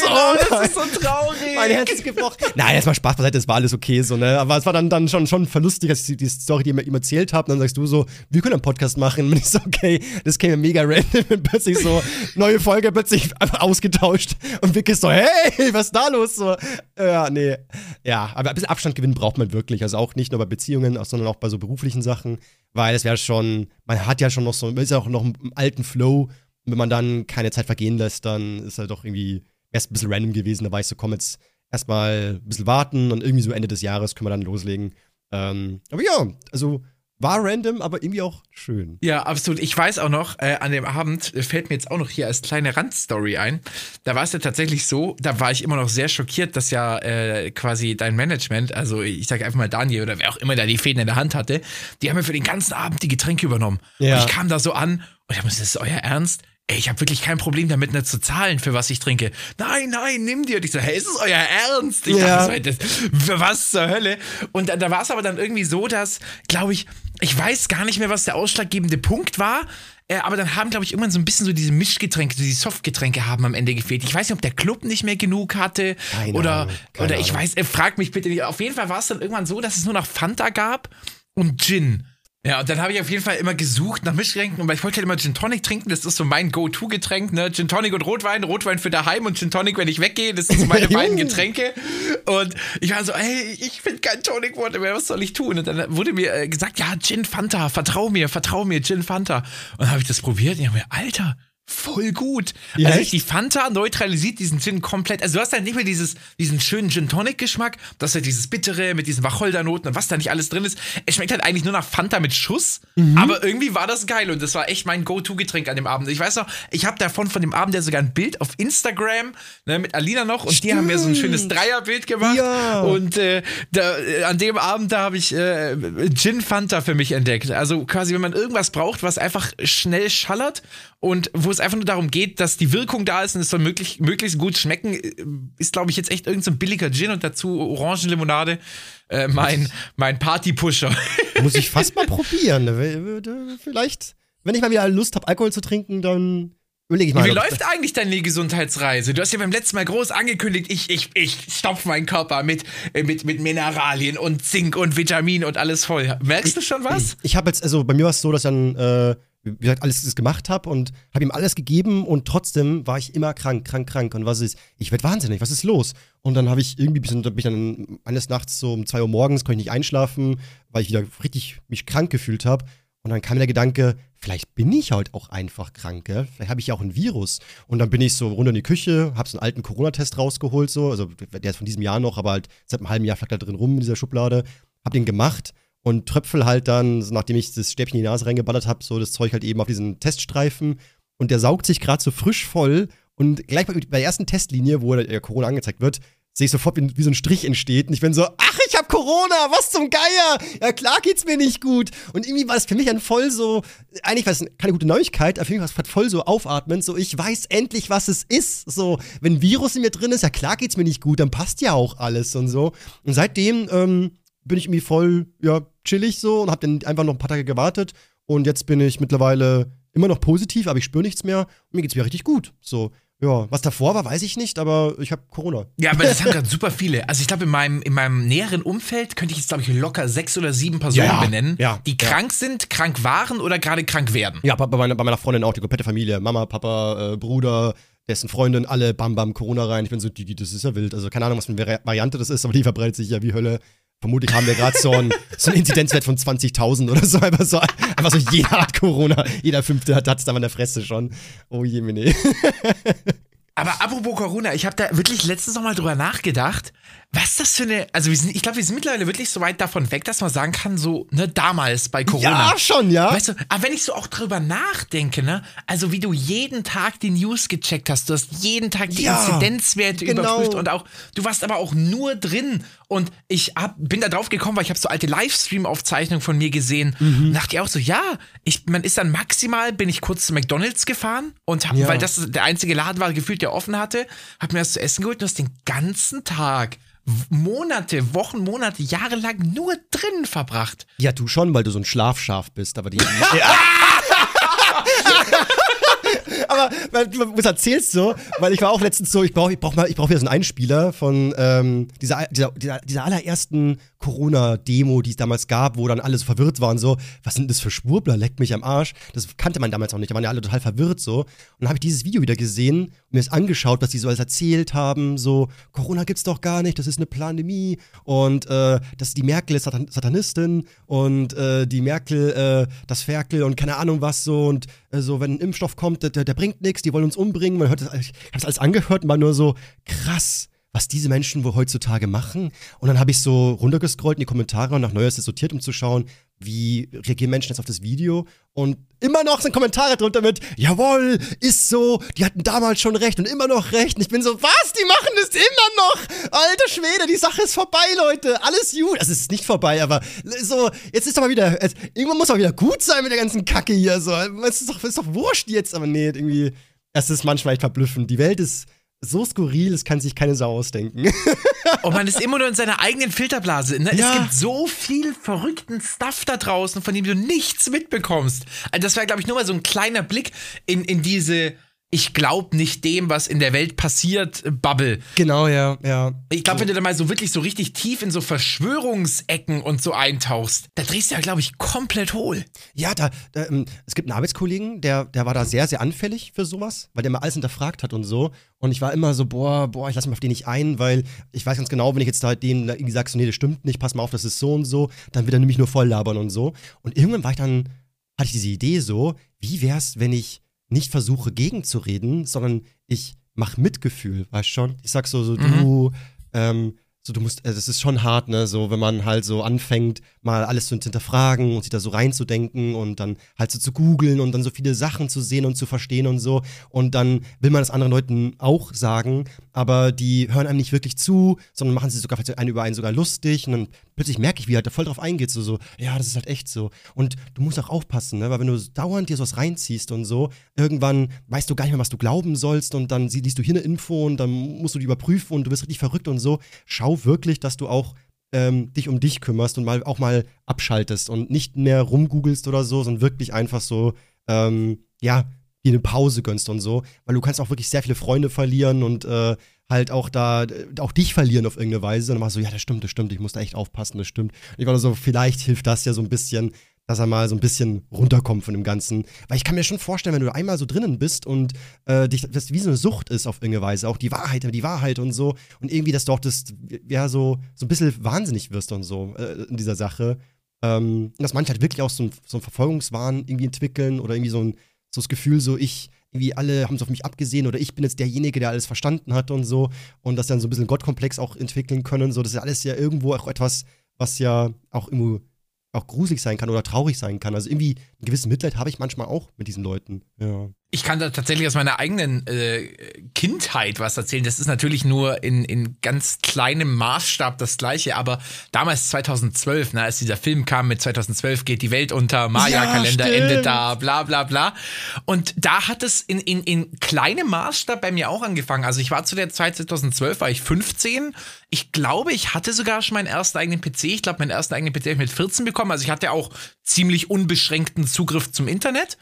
so, oh, das ist so traurig. mein Herz ist gebrochen. Nein, erstmal Spaß beiseite, es war alles okay, so, ne? Aber es war dann, dann schon, schon verlustig, als ich die, Story, die mir ihm erzählt habe. Und dann sagst du so, wir können einen Podcast machen. Und ich so, okay, das käme mega random. Und plötzlich so, neue Folge, plötzlich einfach ausgetauscht. Und Vicky so, hey, was ist da los? So, ja, nee. Ja, aber ein bisschen Abstand gewinnen braucht man wirklich. Also auch nicht nur bei Beziehungen, sondern auch bei so beruflichen Sachen. Weil es wäre schon, man hat ja schon noch so, man ist ja auch noch im alten Flow. Und wenn man dann keine Zeit vergehen lässt, dann ist halt doch irgendwie, es ein bisschen random gewesen. Da war ich so, komm jetzt erstmal ein bisschen warten und irgendwie so Ende des Jahres können wir dann loslegen. Ähm, aber ja, also war random, aber irgendwie auch schön. Ja, absolut. Ich weiß auch noch, äh, an dem Abend äh, fällt mir jetzt auch noch hier als kleine Randstory ein. Da war es ja tatsächlich so, da war ich immer noch sehr schockiert, dass ja äh, quasi dein Management, also ich sage einfach mal Daniel oder wer auch immer da die Fäden in der Hand hatte, die haben mir für den ganzen Abend die Getränke übernommen. Ja. Und ich kam da so an und ich gesagt, das ist euer Ernst? Ey, ich habe wirklich kein Problem damit, nicht zu zahlen, für was ich trinke. Nein, nein, nimm dir. Und ich so, hey, ist es euer Ernst? Ich Ja. dachte, was zur Hölle? Und da, da war es aber dann irgendwie so, dass, glaube ich, ich weiß gar nicht mehr, was der ausschlaggebende Punkt war. Äh, aber dann haben, glaube ich, irgendwann so ein bisschen so diese Mischgetränke, so die Softgetränke haben am Ende gefehlt. Ich weiß nicht, ob der Club nicht mehr genug hatte. Keine oder Ahnung, oder ich Ahnung. weiß, äh, frag mich bitte nicht. Auf jeden Fall war es dann irgendwann so, dass es nur noch Fanta gab und Gin. Ja, und dann habe ich auf jeden Fall immer gesucht nach Mischgetränken, weil ich wollte halt immer Gin Tonic trinken, das ist so mein Go-To-Getränk, ne? Gin Tonic und Rotwein, Rotwein für daheim und Gin Tonic, wenn ich weggehe, das sind so meine beiden Getränke. Und ich war so, ey, ich finde kein Tonic Water mehr, was soll ich tun? Und dann wurde mir äh, gesagt, ja, Gin Fanta, vertrau mir, vertrau mir, Gin Fanta. Und dann habe ich das probiert und ich hab mir, Alter, voll gut. Ja, also echt? die Fanta neutralisiert diesen Gin komplett. Also du hast halt nicht mehr dieses, diesen schönen Gin Tonic Geschmack, das ist halt dieses bittere mit diesen Wacholdernoten und was da nicht alles drin ist. Es schmeckt halt eigentlich nur nach Fanta mit Schuss, Mhm. aber irgendwie war das geil und das war echt mein Go-To-Getränk an dem Abend. Ich weiß noch, ich habe davon von dem Abend ja sogar ein Bild auf Instagram ne, mit Alina noch und die haben mir so ein schönes Dreierbild gemacht Ja. und äh, da, äh, an dem Abend da habe ich äh, Gin Fanta für mich entdeckt. Also quasi, wenn man irgendwas braucht, was einfach schnell schallert und wo es einfach nur darum geht, dass die Wirkung da ist und es soll möglich, möglichst gut schmecken, äh, ist, glaube ich, jetzt echt irgendein so billiger Gin und dazu Orangenlimonade. Äh, mein, mein Party-Pusher. Muss ich fast mal probieren. Vielleicht, wenn ich mal wieder Lust habe, Alkohol zu trinken, dann überlege ich mal. Wie läuft eigentlich deine Gesundheitsreise? Du hast ja beim letzten Mal groß angekündigt, ich, ich, ich stopfe meinen Körper mit, äh, mit, mit Mineralien und Zink und Vitamin und alles voll. Merkst du schon was? Ich habe jetzt, also bei mir war es so, dass ich dann, äh, wie gesagt, alles gemacht habe und habe ihm alles gegeben und trotzdem war ich immer krank, krank, krank. Und was ist, ich werd wahnsinnig, was ist los? Und dann habe ich irgendwie, bis, bin ich dann eines Nachts so um 2 Uhr morgens, konnte ich nicht einschlafen, weil ich wieder richtig mich krank gefühlt habe. Und dann kam mir der Gedanke, vielleicht bin ich halt auch einfach krank, gell? Vielleicht habe ich ja auch ein Virus. Und dann bin ich so runter in die Küche, habe so einen alten Corona-Test rausgeholt, so, also der ist von diesem Jahr noch, aber halt seit einem halben Jahr flackert da drin rum in dieser Schublade. Hab den gemacht und tröpfel halt dann, nachdem ich das Stäbchen in die Nase reingeballert habe, so das Zeug halt eben auf diesen Teststreifen. Und der saugt sich gerade so frisch voll. Und gleich bei, bei der ersten Testlinie, wo der Corona angezeigt wird, sehe ich sofort, wie, wie so ein Strich entsteht. Und ich bin so, ach, ich hab Corona, was zum Geier? Ja, klar geht's mir nicht gut. Und irgendwie war es für mich ein voll so, eigentlich war es keine gute Neuigkeit, aber für mich war es voll so aufatmend, so, ich weiß endlich, was es ist. So, wenn Virus in mir drin ist, ja klar geht's mir nicht gut, dann passt ja auch alles und so. Und seitdem, ähm, bin ich irgendwie voll, ja, chillig so und hab dann einfach noch ein paar Tage gewartet. Und jetzt bin ich mittlerweile immer noch positiv, aber ich spüre nichts mehr. Und mir geht's wieder richtig gut. So, ja, was davor war, weiß ich nicht, aber ich habe Corona. Ja, aber das haben gerade super viele. Also ich glaube, in meinem, in meinem näheren Umfeld könnte ich jetzt, glaube ich, locker sechs oder sieben Personen Ja, benennen, ja, die ja. krank sind, krank waren oder gerade krank werden. Ja, bei, meiner, bei meiner Freundin auch, die komplette Familie. Mama, Papa, äh, Bruder, dessen Freundin, alle bam, bam, Corona rein. Ich bin so, das ist ja wild. Also keine Ahnung, was für eine Vari- Variante das ist, aber die verbreitet sich ja wie Hölle. Vermutlich haben wir gerade so einen so Inzidenzwert von 20.000 oder so. Einfach so, einfach so jeder hat Corona. Jeder Fünfte hat es da in der Fresse schon. Oh je, nee. Aber apropos Corona, ich habe da wirklich letztens noch mal drüber nachgedacht, was das für eine, also wir sind, ich glaube, wir sind mittlerweile wirklich so weit davon weg, dass man sagen kann, so, ne, damals bei Corona. Ja, schon, ja. Weißt du, aber wenn ich so auch drüber nachdenke, ne, also wie du jeden Tag die News gecheckt hast, du hast jeden Tag die Ja, Inzidenzwerte genau. überprüft und auch, du warst aber auch nur drin und ich hab, bin da drauf gekommen, weil ich habe so alte Livestream-Aufzeichnungen von mir gesehen Mhm. und dachte ich auch so, ja, ich, man ist dann maximal, bin ich kurz zu McDonalds gefahren und hab, Ja. weil das der einzige Laden war, gefühlt, der offen hatte, hab mir das zu essen geholt und das den ganzen Tag Monate, Wochen, Monate, Jahre lang nur drinnen verbracht. Ja, du schon, weil du so ein Schlafschaf bist, aber die. ja. Aber weil du was erzählst so, weil ich war auch letztens so, ich brauche ich brauch mal, ich brauche wieder so einen Einspieler von ähm, dieser, dieser, dieser, allerersten Corona-Demo, die es damals gab, wo dann alle so verwirrt waren, so, was sind das für Schwurbler, leckt mich am Arsch. Das kannte man damals auch nicht, da waren ja alle total verwirrt so. Und dann habe ich dieses Video wieder gesehen und mir das angeschaut, was die so alles erzählt haben, so, Corona gibt's doch gar nicht, das ist eine Pandemie und äh, dass die Merkel ist Satan Satanistin und äh, die Merkel äh, das Ferkel und keine Ahnung was so und so, wenn ein Impfstoff kommt, der, der, der bringt nichts, die wollen uns umbringen. Man hört das, ich habe das alles angehört und war nur so krass, was diese Menschen wohl heutzutage machen. Und dann habe ich so runtergescrollt in die Kommentare und nach Neues sortiert, um zu schauen, wie reagieren Menschen jetzt auf das Video. Und immer noch sind Kommentare drunter mit, jawohl, ist so, die hatten damals schon recht und immer noch recht. Und ich bin so, was, die machen das immer noch? Alter Schwede, die Sache ist vorbei, Leute. Alles gut. Also es ist nicht vorbei, aber so, jetzt ist doch mal wieder, es, irgendwann muss auch wieder gut sein mit der ganzen Kacke hier. So. Es ist doch, ist doch wurscht jetzt, aber nee, irgendwie, es ist manchmal echt verblüffend. Die Welt ist so skurril, es kann sich keine Sau ausdenken. Und man ist immer nur in seiner eigenen Filterblase. Ne? Ja. Es gibt so viel verrückten Stuff da draußen, von dem du nichts mitbekommst. Also das war, glaube ich, nur mal so ein kleiner Blick in, in diese Ich glaub nicht dem, was in der Welt passiert, Bubble. genau, ja, ja. Ich glaube, wenn du da mal so wirklich so richtig tief in so Verschwörungsecken und so eintauchst, da drehst du ja, glaube ich, komplett hohl. Ja, da, da ähm, es gibt einen Arbeitskollegen, der, der war da sehr, sehr anfällig für sowas, weil der mal alles hinterfragt hat und so. Und ich war immer so, boah, boah, ich lasse mich auf den nicht ein, weil ich weiß ganz genau, wenn ich jetzt da dem irgendwie sag, so, nee, das stimmt nicht, pass mal auf, das ist so und so, dann wird er nämlich nur voll labern und so. Und irgendwann war ich dann, hatte ich diese Idee so, wie wär's, wenn ich nicht versuche, gegenzureden, sondern ich mach Mitgefühl, weißt schon? Ich sag so, so du, ähm, so du musst, äh, das ist schon hart, ne, so wenn man halt so anfängt, mal alles zu hinterfragen und sich da so reinzudenken und dann halt so zu googeln und dann so viele Sachen zu sehen und zu verstehen und so. Und dann will man das anderen Leuten auch sagen, aber die hören einem nicht wirklich zu, sondern machen sie sogar vielleicht einen über einen sogar lustig und dann plötzlich merke ich, wie er da voll drauf eingeht, so, so, ja, das ist halt echt so. Und du musst auch aufpassen, ne, weil wenn du dauernd dir sowas reinziehst und so, irgendwann weißt du gar nicht mehr, was du glauben sollst und dann liest du hier eine Info und dann musst du die überprüfen und du wirst richtig verrückt und so. Schau wirklich, dass du auch ähm, dich um dich kümmerst und mal auch mal abschaltest und nicht mehr rumgoogelst oder so, sondern wirklich einfach so, ähm, ja, dir eine Pause gönnst und so, weil du kannst auch wirklich sehr viele Freunde verlieren und äh, halt auch da, äh, auch dich verlieren auf irgendeine Weise. Und dann machst du, ja, das stimmt, das stimmt, ich muss da echt aufpassen, das stimmt. Und ich war so, vielleicht hilft das ja so ein bisschen, dass er mal so ein bisschen runterkommt von dem Ganzen. Weil ich kann mir schon vorstellen, wenn du einmal so drinnen bist und äh, dich, das wie so eine Sucht ist auf irgendeine Weise, auch die Wahrheit, die Wahrheit und so. Und irgendwie, dass du auch das, ja, so, so ein bisschen wahnsinnig wirst und so äh, in dieser Sache. Ähm, dass manche halt wirklich auch so, ein, so einen Verfolgungswahn irgendwie entwickeln oder irgendwie so, ein, so das Gefühl, so ich, irgendwie alle haben es auf mich abgesehen oder ich bin jetzt derjenige, der alles verstanden hat und so. Und dass dann so ein bisschen Gottkomplex auch entwickeln können. So, das ist ja alles ja irgendwo auch etwas, was ja auch irgendwo auch gruselig sein kann oder traurig sein kann. Also irgendwie ein gewisses Mitleid habe ich manchmal auch mit diesen Leuten. Ja. Ich kann da tatsächlich aus meiner eigenen äh, Kindheit was erzählen. Das ist natürlich nur in, in ganz kleinem Maßstab das gleiche, aber damals 2012, ne, als dieser Film kam mit 2012 geht die Welt unter, Maya-Kalender Ja, endet da, bla bla bla. Und da hat es in, in, in kleinem Maßstab bei mir auch angefangen. Also ich war zu der Zeit 2012, war ich 15. Ich glaube, ich hatte sogar schon meinen ersten eigenen PC. Ich glaube, meinen ersten eigenen PC habe ich mit 14 bekommen. Also ich hatte auch ziemlich unbeschränkten Zugriff zum Internet.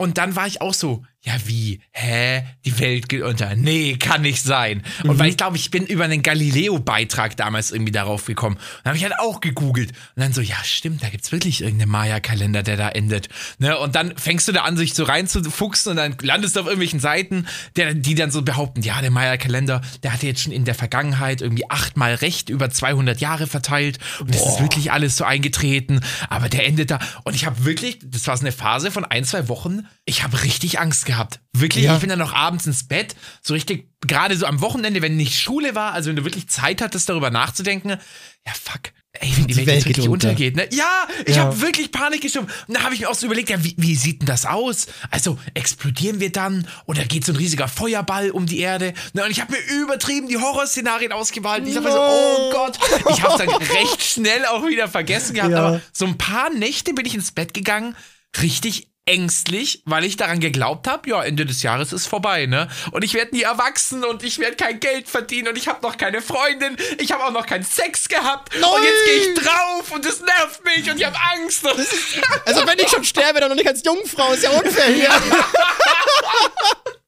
Und dann war ich auch so, ja wie, hä, die Welt geht unter. Nee, kann nicht sein. Und weil ich glaube, ich bin über einen Galileo-Beitrag damals irgendwie darauf gekommen. Und habe ich halt auch gegoogelt. Und dann so, ja stimmt, da gibt's wirklich irgendeinen Maya-Kalender, der da endet. Ne? Und dann fängst du da an, sich so reinzufuchsen und dann landest du auf irgendwelchen Seiten, der, die dann so behaupten, ja, der Maya-Kalender, der hatte jetzt schon in der Vergangenheit irgendwie achtmal recht über 200 Jahre verteilt. Und das ist wirklich alles so eingetreten. Aber der endet da. Und ich habe wirklich, das war so eine Phase von ein, zwei Wochen, ich habe richtig Angst gehabt. Wirklich, Ja. ich bin dann noch abends ins Bett, so richtig, gerade so am Wochenende, wenn nicht Schule war, also wenn du wirklich Zeit hattest, darüber nachzudenken, ja fuck, ey, wenn die, Die Welt, Welt wirklich unter. untergeht, ne? Ja, ich Ja. habe wirklich Panik geschoben. Und da habe ich mir auch so überlegt, ja, wie, wie sieht denn das aus? Also, explodieren wir dann? Oder geht so ein riesiger Feuerball um die Erde? Ne? Und ich habe mir übertrieben die Horrorszenarien ausgemalt. Ich habe so, oh Gott. Ich habe dann recht schnell auch wieder vergessen gehabt. Ja. Aber so ein paar Nächte bin ich ins Bett gegangen, richtig ängstlich, weil ich daran geglaubt habe, ja, Ende des Jahres ist vorbei, ne? Und ich werde nie erwachsen und ich werde kein Geld verdienen und ich habe noch keine Freundin, ich habe auch noch keinen Sex gehabt Nein! und jetzt gehe ich drauf und es nervt mich und ich habe Angst. Und Also wenn ich schon sterbe, dann noch nicht als Jungfrau, ist ja unfair hier.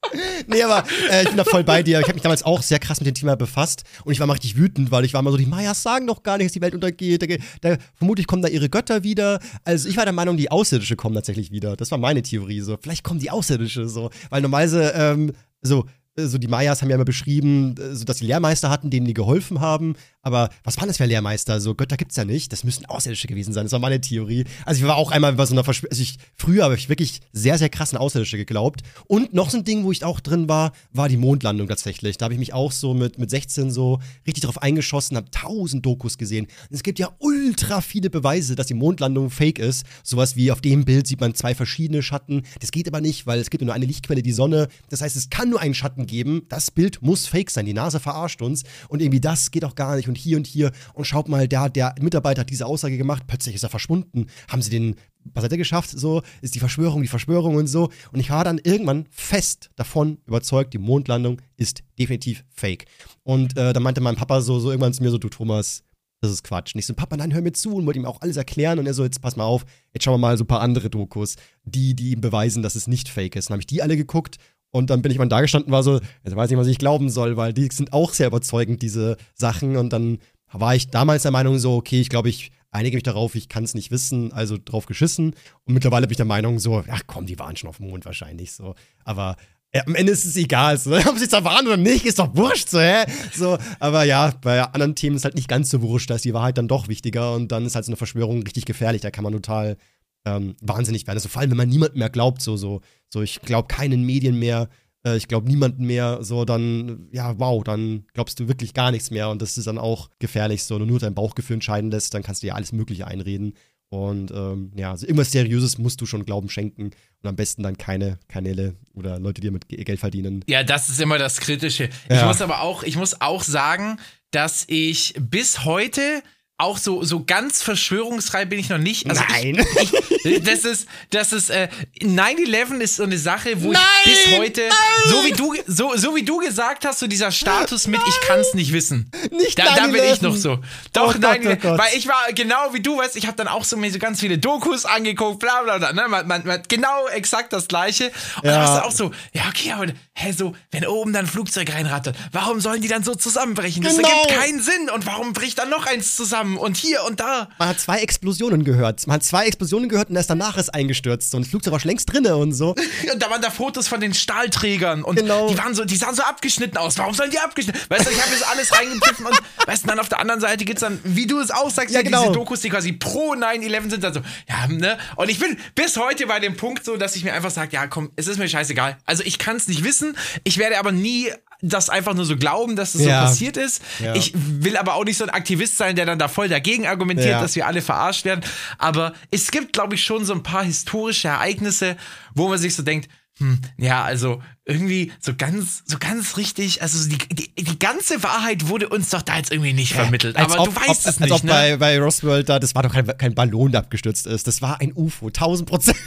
nee, aber äh, ich bin da voll bei dir. Ich habe mich damals auch sehr krass mit dem Thema befasst und ich war mal richtig wütend, weil ich war immer so, die Mayas sagen doch gar nicht, dass die Welt untergeht. Da, da, vermutlich kommen da ihre Götter wieder. Also ich war der Meinung, die Außerirdische kommen tatsächlich wieder. Das war meine Theorie so. Vielleicht kommen die Außerirdische so, weil normalerweise ähm, so so die Mayas haben ja immer beschrieben, äh, so dass sie Lehrmeister hatten, denen die geholfen haben. Aber was waren das für Lehrmeister? So Götter gibt's ja nicht. Das müssen Außerirdische gewesen sein. Das war meine Theorie. Also ich war auch einmal bei so einer Verschwörung. Also ich, früher habe ich wirklich sehr, sehr krass an Außerirdische geglaubt. Und noch so ein Ding, wo ich auch drin war, war die Mondlandung tatsächlich. Da habe ich mich auch so mit, mit 16 so richtig drauf eingeschossen, habe tausend Dokus gesehen. Und es gibt ja ultra viele Beweise, dass die Mondlandung fake ist. Sowas wie auf dem Bild sieht man zwei verschiedene Schatten. Das geht aber nicht, weil es gibt nur eine Lichtquelle, die Sonne. Das heißt, es kann nur einen Schatten geben. Das Bild muss fake sein. Die Nase verarscht uns. Und irgendwie das geht auch gar nicht. Und hier und hier. Und schaut mal, der, der Mitarbeiter hat diese Aussage gemacht. Plötzlich ist er verschwunden. Haben sie den er geschafft? So ist die Verschwörung, die Verschwörung und so. Und ich war dann irgendwann fest davon überzeugt, die Mondlandung ist definitiv fake. Und äh, dann meinte mein Papa so, so irgendwann zu mir so, du Thomas, das ist Quatsch. Und ich so, Papa, nein, hör mir zu und wollte ihm auch alles erklären. Und er so, jetzt pass mal auf, jetzt schauen wir mal so ein paar andere Dokus, die, die ihm beweisen, dass es nicht fake ist. Dann habe ich die alle geguckt und dann bin ich mal da gestanden, war so, jetzt weiß ich nicht, was ich glauben soll, weil die sind auch sehr überzeugend, diese Sachen. Und dann war ich damals der Meinung so, okay, ich glaube, ich einige mich darauf, ich kann es nicht wissen, also drauf geschissen. Und mittlerweile bin ich der Meinung so, ach komm, die waren schon auf dem Mond wahrscheinlich so. Aber ja, am Ende ist es egal, so, ob sie da waren oder nicht, ist doch wurscht, so, hä? So, aber ja, bei anderen Themen ist halt nicht ganz so wurscht, da ist die Wahrheit dann doch wichtiger und dann ist halt so eine Verschwörung richtig gefährlich, da kann man total ähm, wahnsinnig werden. Also vor allem, wenn man niemanden mehr glaubt, so, so, so, ich glaube keinen Medien mehr, äh, ich glaube niemanden mehr, so, dann, ja, wow, dann glaubst du wirklich gar nichts mehr und das ist dann auch gefährlich, so, wenn du nur dein Bauchgefühl entscheiden lässt, dann kannst du dir alles Mögliche einreden. Und ähm, ja, also irgendwas Seriöses musst du schon Glauben schenken und am besten dann keine Kanäle oder Leute, die damit Ge- Geld verdienen. Ja, das ist immer das Kritische. Ich Ja. muss aber auch, ich muss auch sagen, dass ich bis heute auch so, so ganz verschwörungsfrei bin ich noch nicht. Also Nein. Ich, ich, das ist, das ist, äh, 9-11 ist so eine Sache, wo Nein! ich bis heute, so wie du, so, so wie du gesagt hast, so dieser Status mit, ich kann es nicht wissen. Nicht da, da bin 9/11. ich noch so. Doch, Oh Gott, nein, oh Gott. weil ich war genau wie du, weißt, ich habe dann auch so mir so ganz viele Dokus angeguckt, bla bla bla, ne? man, man, man, genau exakt das gleiche. Und Ja. dann warst du auch so, ja okay, aber hä, so, wenn oben dann ein Flugzeug reinrattert, warum sollen die dann so zusammenbrechen? Das Genau. ergibt keinen Sinn. Und warum bricht dann noch eins zusammen? Und hier und da. Man hat zwei Explosionen gehört. Man hat zwei Explosionen gehört und erst danach ist eingestürzt. Und das Flugzeug war schon längst drinne und so. Und da waren da Fotos von den Stahlträgern und Genau. die waren so, die sahen so abgeschnitten aus. Warum sollen die abgeschnitten? Weißt du, ich habe jetzt alles reingepfiffen und weißt du, dann auf der anderen Seite gibt's dann, wie du es auch sagst, Ja, genau. diese Dokus, die quasi pro 9-11 sind, dann so, ja, ne? Und ich bin bis heute bei dem Punkt so, dass ich mir einfach sage, ja, komm, es ist mir scheißegal. Also ich kann es nicht wissen, ich werde aber nie das einfach nur so glauben, dass es Ja. so passiert ist. Ja. Ich will aber auch nicht so ein Aktivist sein, der dann da voll dagegen argumentiert, Ja. dass wir alle verarscht werden. Aber es gibt, glaube ich, schon so ein paar historische Ereignisse, wo man sich so denkt, hm, ja, also irgendwie so ganz, so ganz richtig, also die, die, die ganze Wahrheit wurde uns doch da jetzt irgendwie nicht vermittelt. Als Aber ob, du weißt ob, es nicht, als ob ne? bei, bei Roswell da, das war doch kein, kein Ballon, der abgestürzt ist. Das war ein UFO, 1000 Prozent.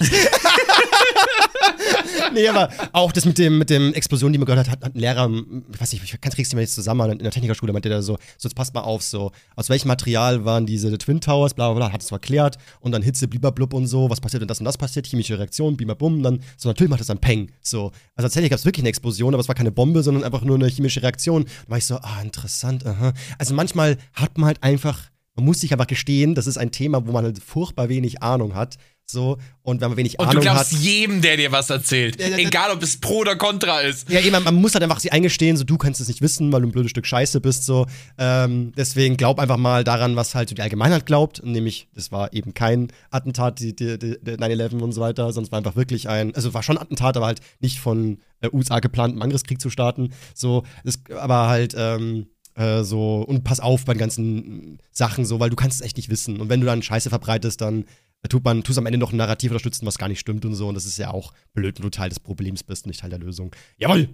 nee, aber auch das mit dem, mit dem Explosion, die man gehört hat, hat, hat ein Lehrer, ich weiß nicht, ich kann kriegst du mir jetzt zusammen, in der Technikerschule meinte der so, so, jetzt passt mal auf, so, aus welchem Material waren diese Twin Towers, bla, bla, bla, hat es erklärt, und dann Hitze, blub und so, was passiert, wenn das und das passiert, chemische Reaktion, bim, dann, so, natürlich macht das dann Peng, so. Also tatsächlich gab es wirklich eine Explosion, aber es war keine Bombe, sondern einfach nur eine chemische Reaktion. Da war ich so, ah, interessant, aha. Also manchmal hat man halt einfach, man muss sich einfach gestehen, das ist ein Thema, wo man halt furchtbar wenig Ahnung hat, so, und wenn man wenig Und du Ahnung glaubst hat. jedem, der dir was erzählt. Ja, Egal, ob es pro oder contra ist. Ja, eben, man muss halt einfach sich eingestehen, so du kannst es nicht wissen, weil du ein blödes Stück Scheiße bist, so. Ähm, deswegen glaub einfach mal daran, was halt so die Allgemeinheit glaubt, nämlich, das war eben kein Attentat, die, die, die, die 9-11 und so weiter, sonst war einfach wirklich ein, also war schon ein Attentat, aber halt nicht von äh, USA geplant, einen Angriffskrieg zu starten, so, das, aber halt, ähm, äh, so, und pass auf bei den ganzen Sachen, so, weil du kannst es echt nicht wissen. Und wenn du dann Scheiße verbreitest, dann tut man, tust am Ende noch ein Narrativ unterstützen, was gar nicht stimmt und so. Und das ist ja auch blöd, wenn du Teil des Problems bist und nicht Teil der Lösung. Jawohl!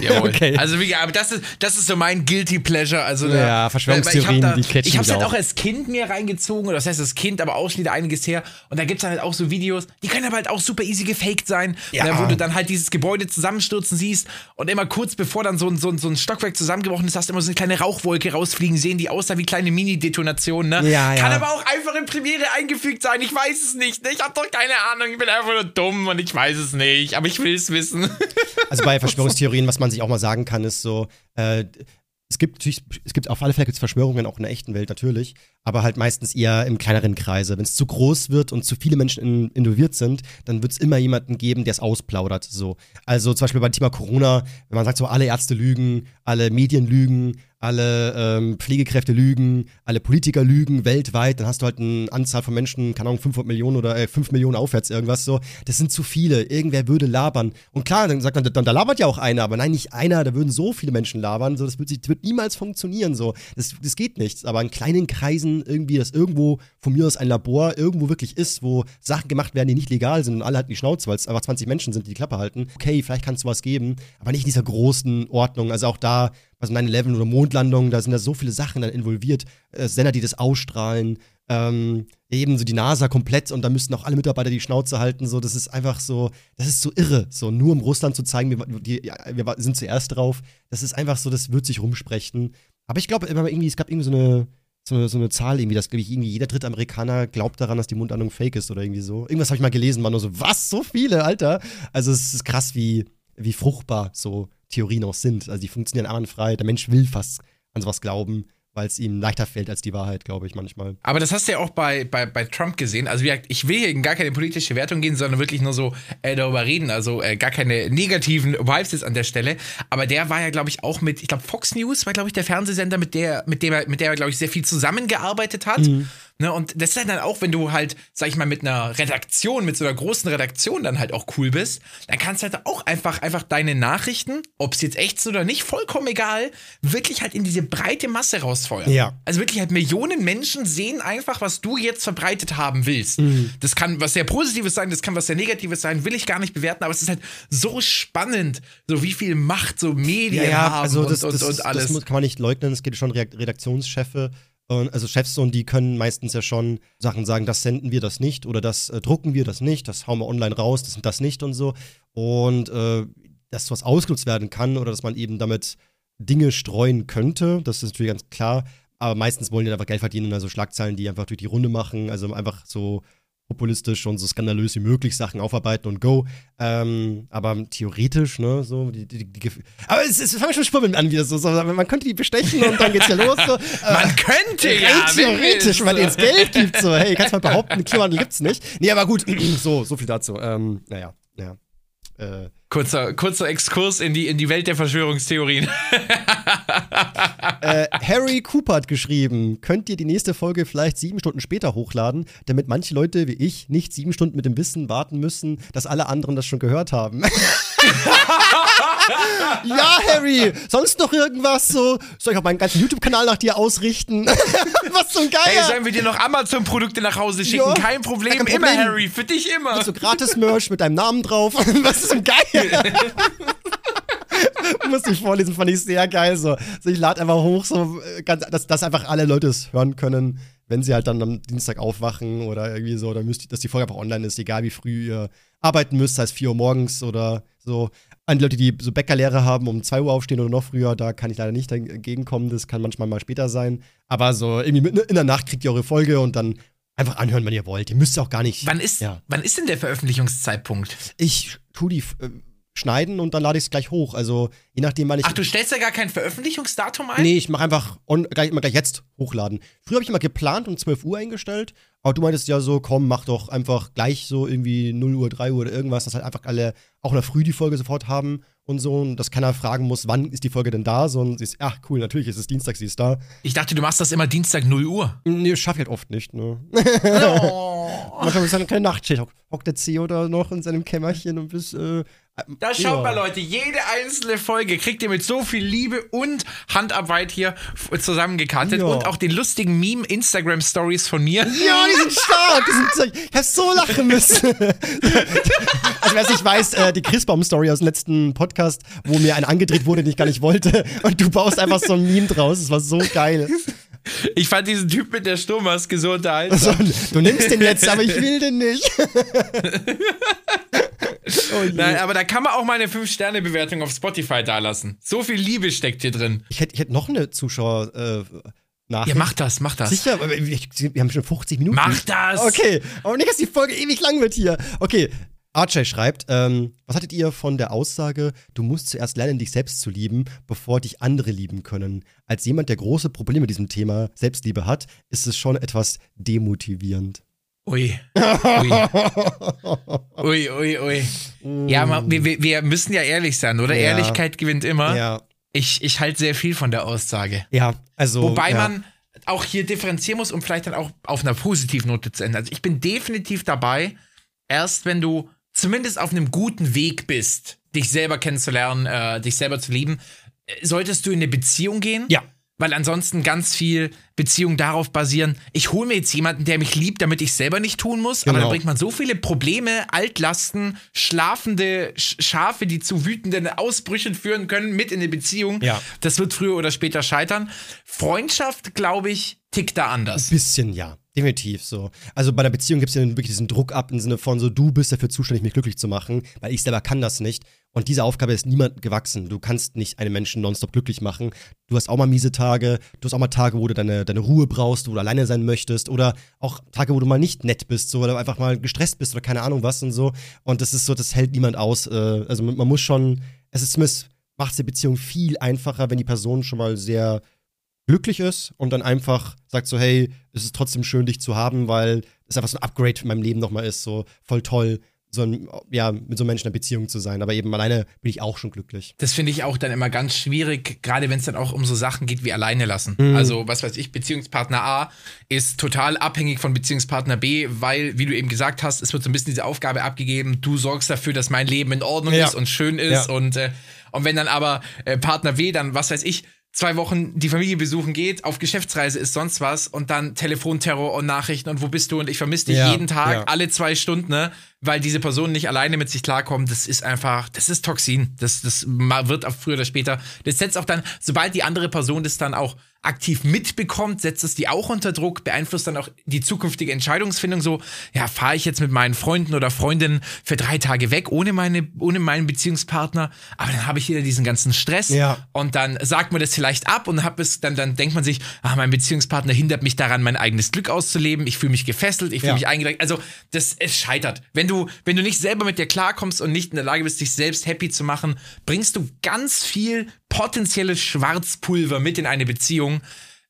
Jawohl. Okay. Also wie, aber das ist, das ist so mein Guilty Pleasure. Also da- Ja, Verschwörungstheorien, weil ich hab die catchen Ich hab's mich halt auch. als Kind mir reingezogen, oder das heißt das Kind, aber wieder einiges her. Und da gibt's dann halt auch so Videos, die können aber halt auch super easy gefaked sein, Ja. ne, wo du dann halt dieses Gebäude zusammenstürzen siehst und immer kurz bevor dann so ein, so ein, so ein Stockwerk zusammengebrochen ist, hast du immer so eine kleine Rauchwolke rausfliegen sehen, die aussah wie kleine Mini-Detonationen. Ne? Ja, Kann ja. aber auch einfach in Premiere eingefügt sein. Ich weiß es nicht. Ne? Ich habe doch keine Ahnung. Ich bin einfach nur dumm und ich weiß es nicht. Aber ich will es wissen. Also bei Verschwörungstheorien, was man sich auch mal sagen kann, ist so, äh, es gibt natürlich, es gibt auf alle Fälle gibt's Verschwörungen auch in der echten Welt natürlich, aber halt meistens eher im kleineren Kreise. Wenn es zu groß wird und zu viele Menschen in, involviert sind, dann wird es immer jemanden geben, der es ausplaudert. So. Also zum Beispiel beim Thema Corona, wenn man sagt so, alle Ärzte lügen, alle Medien lügen, alle ähm, Pflegekräfte lügen, alle Politiker lügen weltweit, dann hast du halt eine Anzahl von Menschen, keine Ahnung, 500 Millionen oder äh, 5 Millionen aufwärts irgendwas so. Das sind zu viele. Irgendwer würde labern. Und klar, dann sagt man, dann, da labert ja auch einer, aber nein, nicht einer, da würden so viele Menschen labern. So, das wird, das wird niemals funktionieren. So. Das, das geht nicht. Aber in kleinen Kreisen irgendwie, dass irgendwo von mir aus ein Labor irgendwo wirklich ist, wo Sachen gemacht werden, die nicht legal sind und alle halten die Schnauze, weil es einfach 20 Menschen sind, die die Klappe halten. Okay, vielleicht kann es sowas geben, aber nicht in dieser großen Ordnung. Also auch da, also 9-11 oder Mondlandung, da sind da so viele Sachen dann involviert. Äh, Sender, die das ausstrahlen, ähm, eben so die NASA komplett und da müssten auch alle Mitarbeiter die Schnauze halten. So, das ist einfach so, das ist so irre. So, nur um Russland zu zeigen, wir, die, wir sind zuerst drauf. Das ist einfach so, das wird sich rumsprechen. Aber ich glaube, es gab irgendwie so eine, so eine, so eine Zahl irgendwie, dass, glaube ich, irgendwie jeder dritte Amerikaner glaubt daran, dass die Mundlandung fake ist oder irgendwie so. Irgendwas habe ich mal gelesen, war nur so, was? So viele, Alter? Also es ist krass, wie, wie fruchtbar so Theorien auch sind. Also die funktionieren einwandfrei. Der Mensch will fast an sowas glauben, weil es ihm leichter fällt als die Wahrheit, glaube ich, manchmal. Aber das hast du ja auch bei, bei, bei Trump gesehen. Also, wie gesagt, ich will hier in gar keine politische Wertung gehen, sondern wirklich nur so äh, darüber reden. Also, äh, gar keine negativen Vibes jetzt an der Stelle. Aber der war ja, glaube ich, auch mit, ich glaube, Fox News war, glaube ich, der Fernsehsender, mit der, mit dem er, mit der er, glaube ich, sehr viel zusammengearbeitet hat. Ne, und das ist halt dann auch, wenn du halt, sag ich mal, mit einer Redaktion, mit so einer großen Redaktion dann halt auch cool bist, dann kannst du halt auch einfach, einfach deine Nachrichten, ob es jetzt echt ist oder nicht, vollkommen egal, wirklich halt in diese breite Masse rausfeuern. Ja. Also wirklich halt Millionen Menschen sehen einfach, was du jetzt verbreitet haben willst. Das kann was sehr Positives sein, das kann was sehr Negatives sein, will ich gar nicht bewerten, aber es ist halt so spannend, so wie viel Macht so Medien haben also das, und, das, und, alles. das kann man nicht leugnen. Es gibt schon Redakt- Redaktionschefe, und, also Chefs und die können meistens ja schon Sachen sagen, das senden wir, das nicht oder das äh, drucken wir, das nicht, das hauen wir online raus, das und das nicht und so. Und äh, dass was ausgenutzt werden kann oder dass man eben damit Dinge streuen könnte, das ist natürlich ganz klar. Aber meistens wollen die einfach Geld verdienen, also Schlagzeilen, die einfach durch die Runde machen, also einfach so populistisch und so skandalös wie möglich Sachen aufarbeiten und go. Ähm, aber theoretisch, ne, so die, die, die Aber es, es fangen schon Schwimmeln an wieder so, so. Man könnte die bestechen und dann geht's ja los. So. Man könnte ja, Rein theoretisch, es- wenn man denen Geld gibt, so, hey, kannst mal behaupten, Klimawandel gibt's nicht. Nee, aber gut, so, so viel dazu. Ähm, naja, ja. Äh, Kurzer, kurzer Exkurs in die, in die Welt der Verschwörungstheorien. äh, Harry Cooper hat geschrieben, könnt ihr die nächste Folge vielleicht sieben Stunden später hochladen, damit manche Leute wie ich nicht sieben Stunden mit dem Wissen warten müssen, dass alle anderen das schon gehört haben. ja, Harry, sonst noch irgendwas so? Soll ich auch meinen ganzen YouTube-Kanal nach dir ausrichten? Was zum Geier? Hey, sollen wir dir noch Amazon-Produkte nach Hause schicken? Ja, kein Problem, kein immer Problem. Harry, für dich immer. so gratis-Merch mit deinem Namen drauf. Was zum Geier? Muss ich vorlesen, fand ich sehr geil. So, so ich lade einfach hoch, so, äh, ganz, dass, dass einfach alle Leute es hören können, wenn sie halt dann am Dienstag aufwachen oder irgendwie so, dann müsst ihr, dass die Folge einfach online ist, egal wie früh ihr arbeiten müsst, sei es 4 Uhr morgens oder so. An die Leute, die so Bäckerlehre haben, um 2 Uhr aufstehen oder noch früher, da kann ich leider nicht entgegenkommen. Das kann manchmal mal später sein. Aber so irgendwie in der Nacht kriegt ihr eure Folge und dann einfach anhören, wenn ihr wollt. Ihr müsst auch gar nicht. Wann ist, Ja. wann ist denn der Veröffentlichungszeitpunkt? Ich tu die äh, schneiden und dann lade ich es gleich hoch. Also je nachdem, wann ich. Ach, du stellst ja gar kein Veröffentlichungsdatum ein? Nee, ich mache einfach on, gleich, immer gleich jetzt hochladen. Früher habe ich immer geplant um 12 Uhr eingestellt, aber du meintest ja so, komm, mach doch einfach gleich so irgendwie 0 Uhr, 3 Uhr oder irgendwas, dass halt einfach alle auch in der Früh die Folge sofort haben und so und dass keiner fragen muss, wann ist die Folge denn da, sondern sie ist, ach cool, natürlich ist es Dienstag, sie ist da. Ich dachte, du machst das immer Dienstag 0 Uhr. Nee, schaffe ich halt oft nicht, ne? Manchmal ist dann keine Nachtschicht. Hock- Hockt der CEO da noch in seinem Kämmerchen und bis. Äh, Da schaut ja. mal, Leute, jede einzelne Folge kriegt ihr mit so viel Liebe und Handarbeit hier zusammengekartet Ja. und auch den lustigen Meme-Instagram-Stories von mir. Ja, die sind stark. Die sind, ich hab so lachen müssen. also, wer es nicht weiß, äh, die Christbaum-Story aus dem letzten Podcast, wo mir ein angedreht wurde, den ich gar nicht wollte. Und du baust einfach so ein Meme draus. Das war so geil. Ich fand diesen Typ mit der Sturmmaske so unterhaltsam. du nimmst den jetzt, aber ich will den nicht. oh. Nein, aber da kann man auch mal eine 5-Sterne-Bewertung auf Spotify dalassen. So viel Liebe steckt hier drin. Ich hätte ich hätt noch eine Zuschauer. Äh, Ja, Nachricht. mach das, mach das. Sicher, wir haben schon 50 Minuten. Mach das! Okay, aber nicht, dass die Folge ewig lang wird hier. Okay, Archie schreibt, ähm, was hattet ihr von der Aussage, du musst zuerst lernen, dich selbst zu lieben, bevor dich andere lieben können? Als jemand, der große Probleme mit diesem Thema Selbstliebe hat, ist es schon etwas demotivierend. Ui. Ui. Ui, ui, ui. Ja, ma- wir, wir- wir müssen ja ehrlich sein, oder? Ja. Ehrlichkeit gewinnt immer. Ja, Ich, ich halte sehr viel von der Aussage. ja, also. Wobei ja. man auch hier differenzieren muss, um vielleicht dann auch auf einer positiven Note zu enden. Also ich bin definitiv dabei, erst wenn du zumindest auf einem guten Weg bist, dich selber kennenzulernen, äh, dich selber zu lieben, solltest du in eine Beziehung gehen. Ja. Weil ansonsten ganz viel Beziehungen darauf basieren, ich hole mir jetzt jemanden, der mich liebt, damit ich selber nicht tun muss. Aber Genau. dann bringt man so viele Probleme, Altlasten, schlafende Sch- Schafe, die zu wütenden Ausbrüchen führen können, mit in eine Beziehung. Ja. Das wird früher oder später scheitern. Freundschaft, glaube ich, tickt da anders. Bisschen, ja. Definitiv so. Also bei der Beziehung gibt es ja wirklich diesen Druck ab im Sinne von so, du bist dafür zuständig, mich glücklich zu machen, weil ich selber kann das nicht. Und diese Aufgabe ist niemand gewachsen. Du kannst nicht einen Menschen nonstop glücklich machen. Du hast auch mal miese Tage, du hast auch mal Tage, wo du deine, deine Ruhe brauchst, wo du alleine sein möchtest oder auch Tage, wo du mal nicht nett bist, so, du einfach mal gestresst bist oder keine Ahnung was und so. Und das ist so, das hält niemand aus. Äh, also man muss schon, es ist zumindest, macht die Beziehung viel einfacher, wenn die Person schon mal sehr glücklich ist und dann einfach sagt so, hey, es ist trotzdem schön, dich zu haben, weil es einfach so ein Upgrade in meinem Leben nochmal ist, so voll toll, so ein, ja, mit so einem Menschen in einer Beziehung zu sein. Aber eben alleine bin ich auch schon glücklich. Das finde ich auch dann immer ganz schwierig, gerade wenn es dann auch um so Sachen geht wie alleine lassen. Mhm. Also, was weiß ich, Beziehungspartner A ist total abhängig von Beziehungspartner B, weil, wie du eben gesagt hast, es wird so ein bisschen diese Aufgabe abgegeben, du sorgst dafür, dass mein Leben in Ordnung Ja. ist und schön ist. Ja. Und, äh, und wenn dann aber äh, Partner W dann, was weiß ich, zwei Wochen die Familie besuchen geht, auf Geschäftsreise ist sonst was und dann Telefonterror und Nachrichten und wo bist du und ich vermisse dich Ja, jeden Tag, ja. alle zwei Stunden, ne? Weil diese Person nicht alleine mit sich klarkommt, das ist einfach, das ist Toxin. Das, das wird auch früher oder später. Das setzt auch dann, sobald die andere Person das dann auch aktiv mitbekommt, setzt es die auch unter Druck, beeinflusst dann auch die zukünftige Entscheidungsfindung so, ja, fahre ich jetzt mit meinen Freunden oder Freundinnen für drei Tage weg ohne meine, ohne meinen Beziehungspartner, aber dann habe ich wieder diesen ganzen Stress Ja. und dann sagt man das vielleicht ab und hab es, dann, dann denkt man sich, ah, mein Beziehungspartner hindert mich daran, mein eigenes Glück auszuleben, ich fühle mich gefesselt, ich fühle Ja. mich eingedrängt. Also, das, es scheitert. Wenn du, wenn du nicht selber mit dir klarkommst und nicht in der Lage bist, dich selbst happy zu machen, bringst du ganz viel potenzielles Schwarzpulver mit in eine Beziehung.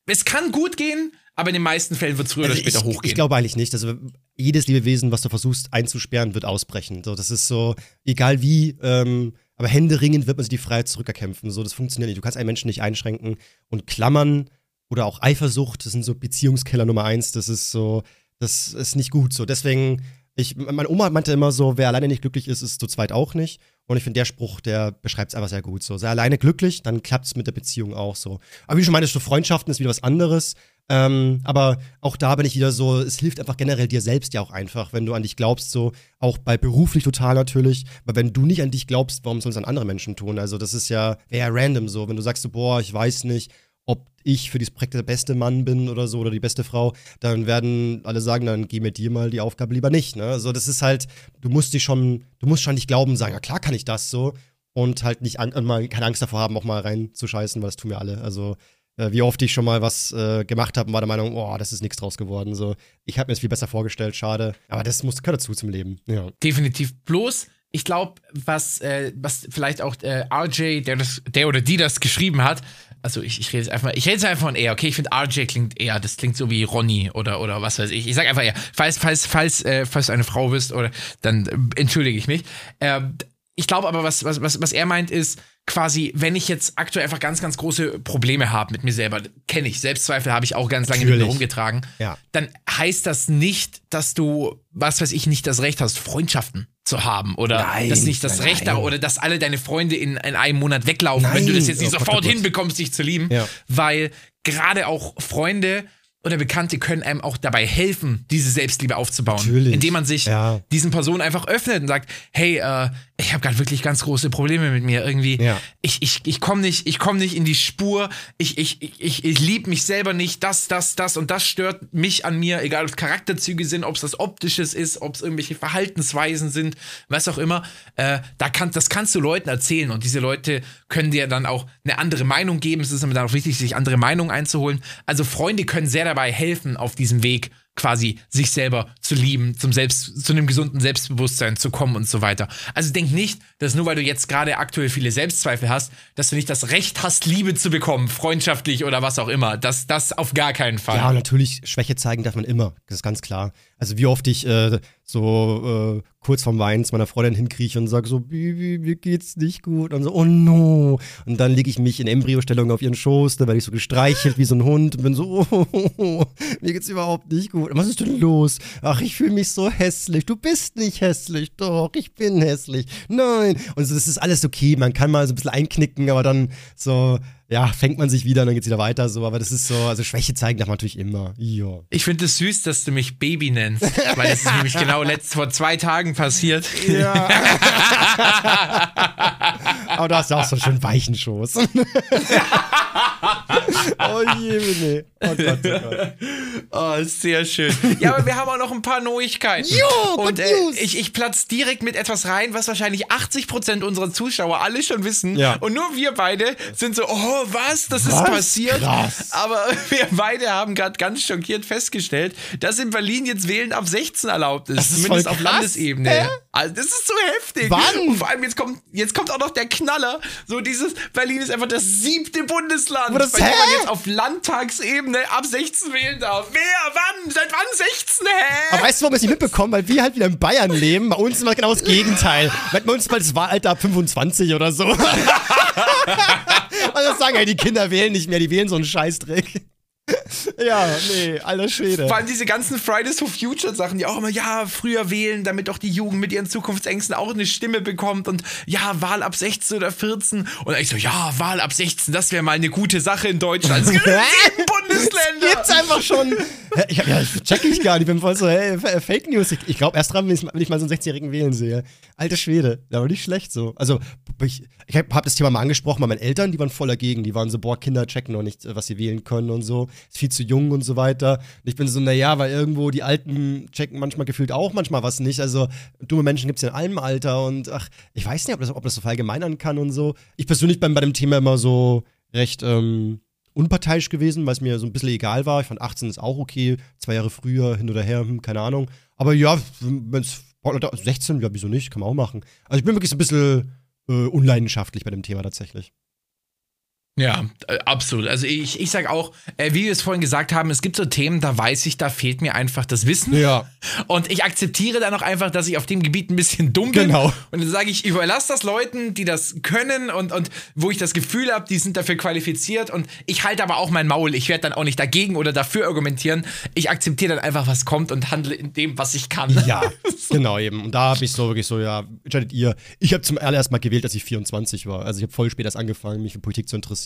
Es kann gut gehen, aber in den meisten Fällen wird es früher oder Also später ich, hochgehen. Ich glaube eigentlich nicht. Also jedes Lebewesen, was du versuchst einzusperren, wird ausbrechen. So, das ist so, egal wie, ähm, aber händeringend wird man sich die Freiheit zurückerkämpfen. So, das funktioniert nicht. Du kannst einen Menschen nicht einschränken und klammern oder auch Eifersucht, das sind so Beziehungskeller Nummer eins. Das ist so, das ist nicht gut. So, deswegen, ich, meine Oma meinte immer so, wer alleine nicht glücklich ist, ist zu zweit auch nicht. Und ich finde, der Spruch, der beschreibt es einfach sehr gut. So, sei alleine glücklich, dann klappt es mit der Beziehung auch so. Aber wie du schon meintest, so Freundschaften ist wieder was anderes. Ähm, aber auch da bin ich wieder so, es hilft einfach generell dir selbst ja auch einfach, wenn du an dich glaubst, so auch bei beruflich total natürlich. Aber wenn du nicht an dich glaubst, warum sollen es dann andere Menschen tun? Also das ist ja, ja random so, wenn du sagst so, boah, ich weiß nicht, ich für dieses Projekt der beste Mann bin oder so oder die beste Frau, dann werden alle sagen, dann geh mit dir mal die Aufgabe lieber nicht. Ne? Also das ist halt, du musst dich schon, du musst schon nicht glauben, sagen, ja klar kann ich das so und halt nicht an, mal keine Angst davor haben, auch mal reinzuscheißen, weil das tun wir alle. Also äh, wie oft ich schon mal was äh, gemacht habe und war der Meinung, oh, das ist nichts draus geworden. So, ich habe mir das viel besser vorgestellt, schade. Aber das muss gehört dazu zum Leben. Ja. Definitiv. Bloß, ich glaube, was, äh, was vielleicht auch äh, RJ, der, das, der oder die das geschrieben hat, also ich, ich rede jetzt einfach, ich rede jetzt einfach von er, okay? Ich finde RJ klingt eher, das klingt so wie Ronny oder, oder was weiß ich. Ich sag einfach er. Falls, falls, falls, äh, falls du eine Frau bist, oder dann äh, entschuldige ich mich. Ähm, ich glaube aber, was, was, was, was er meint, ist quasi, wenn ich jetzt aktuell einfach ganz, ganz große Probleme habe mit mir selber, kenne ich, Selbstzweifel habe ich auch ganz lange mit mir Natürlich. rumgetragen, Ja. dann heißt das nicht, dass du, was weiß ich, nicht das Recht hast, Freundschaften zu haben oder Nein, dass nicht das nein, Recht nein. da oder dass alle deine Freunde in, in einem Monat weglaufen, wenn du Nein. das jetzt nicht Oh Gott, sofort oh Gott. hinbekommst, dich zu lieben, Ja. weil gerade auch Freunde oder Bekannte können einem auch dabei helfen, diese Selbstliebe aufzubauen, Natürlich. indem man sich Ja. diesen Personen einfach öffnet und sagt, hey, äh, ich habe gerade wirklich ganz große Probleme mit mir irgendwie. Ja. Ich, ich, ich komme nicht, ich komme nicht in die Spur. Ich, ich, ich, ich, liebe mich selber nicht. Das, das, das und das stört mich an mir, egal ob es Charakterzüge sind, ob es das Optisches ist, ob es irgendwelche Verhaltensweisen sind, was auch immer. Äh, da kann, das kannst du Leuten erzählen und diese Leute können dir dann auch eine andere Meinung geben. Es ist dann auch wichtig, sich andere Meinungen einzuholen. Also Freunde können sehr dabei helfen, auf diesem Weg quasi sich selber zu lieben, zum Selbst, zu einem gesunden Selbstbewusstsein zu kommen und so weiter. Also denk nicht, dass nur weil du jetzt gerade aktuell viele Selbstzweifel hast, dass du nicht das Recht hast, Liebe zu bekommen, freundschaftlich oder was auch immer. Das, das auf gar keinen Fall. Ja, natürlich, Schwäche zeigen darf man immer. Das ist ganz klar. Also wie oft ich äh, so äh, kurz vorm Weinen zu meiner Freundin hinkrieche und sage so, Bibi, mir geht's nicht gut. Und so, oh no. Und dann lege ich mich in Embryostellung auf ihren Schoß, da werde ich so gestreichelt wie so ein Hund und bin so, oh, oh, oh, mir geht's überhaupt nicht gut. Was ist denn los? Ach, ich fühle mich so hässlich. Du bist nicht hässlich. Doch, ich bin hässlich. Nein. Und so, das ist alles okay. Man kann mal so ein bisschen einknicken, aber dann so, ja, fängt man sich wieder und dann geht's wieder weiter so. Aber das ist so, also Schwäche zeigen darf man natürlich immer. Ja. Ich finde es süß, dass du mich Baby nennst, weil das ist nämlich genau letzt vor zwei Tagen passiert. Ja. Aber du hast ja auch so einen schön weichen Schoß. oh je, nee. Oh Gott, oh Gott. Oh, sehr schön. Ja, aber wir haben auch noch ein paar Neuigkeiten. Jo, Und äh, ich, ich platz direkt mit etwas rein, was wahrscheinlich 80% unserer Zuschauer alle schon wissen. Ja. Und nur wir beide sind so, oh, was? Das ist Was? passiert. Krass. Aber wir beide haben gerade ganz schockiert festgestellt, dass in Berlin jetzt Wählen ab 16 erlaubt ist. Das ist zumindest auf. Landesebene. Hä? Also, das ist so heftig. Wann? Und vor allem jetzt kommt, jetzt kommt auch noch der Knaller. So dieses, Berlin ist einfach das siebte Bundesland, Aber das- dem man hä? jetzt auf Landtagsebene ab 16 wählen darf. Wer? Wann? Seit wann 16? Hä? Aber weißt du, warum wir es nicht mitbekommen? Weil wir halt wieder in Bayern leben. Bei uns ist immer genau das Gegenteil. Bei uns ist mal das Wahlalter ab 25 oder so. Und das sagen ja, die Kinder wählen nicht mehr, die wählen so einen Scheißdreck. Ja, nee, alter Schwede. Vor allem diese ganzen Fridays for Future Sachen, die auch immer, ja, früher wählen, damit doch die Jugend mit ihren Zukunftsängsten auch eine Stimme bekommt und ja, Wahl ab 16 oder 14. Und ich so, ja, Wahl ab 16, das wäre mal eine gute Sache in Deutschland. Es gibt Bundesländer. Gibt's einfach schon. Ich, hab- ja, ich check ich gar nicht. Ich bin voll so, hey, Fake News. Ich, ich glaube erst dran, wenn ich, wenn ich mal so einen 16-Jährigen wählen sehe. Alter Schwede. Aber nicht schlecht so. Also, ich, ich habe hab das Thema mal angesprochen bei meinen Eltern, die waren voll dagegen. Die waren so, boah, Kinder checken noch nicht, äh, was sie wählen können und so. Ist viel zu jung und so weiter. Und ich bin so, naja, weil irgendwo die Alten checken manchmal gefühlt auch manchmal was nicht. Also, dumme Menschen gibt's ja in allem Alter und ach, ich weiß nicht, ob das, ob das so verallgemeinern kann und so. Ich persönlich bin bei dem Thema immer so recht, ähm, unparteiisch gewesen, weil es mir so ein bisschen egal war. Ich fand 18 ist auch okay, zwei Jahre früher, hin oder her, hm, keine Ahnung. Aber ja, wenn es 16, ja, wieso nicht, kann man auch machen. Also ich bin wirklich so ein bisschen äh, unleidenschaftlich bei dem Thema tatsächlich. Ja, äh, absolut. Also ich, ich sag auch, äh, wie wir es vorhin gesagt haben, es gibt so Themen, da weiß ich, da fehlt mir einfach das Wissen. Ja. Und ich akzeptiere dann auch einfach, dass ich auf dem Gebiet ein bisschen dumm bin. Genau. Und dann sage ich, überlass das Leuten, die das können und, und wo ich das Gefühl habe, die sind dafür qualifiziert. Und ich halte aber auch mein Maul. Ich werde dann auch nicht dagegen oder dafür argumentieren. Ich akzeptiere dann einfach, was kommt und handle in dem, was ich kann. Ja, genau eben. Und da habe ich so wirklich so, ja, entscheidet ihr. Ich habe zum allerersten Mal gewählt, als ich 24 war. Also ich habe voll spät erst angefangen, mich für Politik zu interessieren.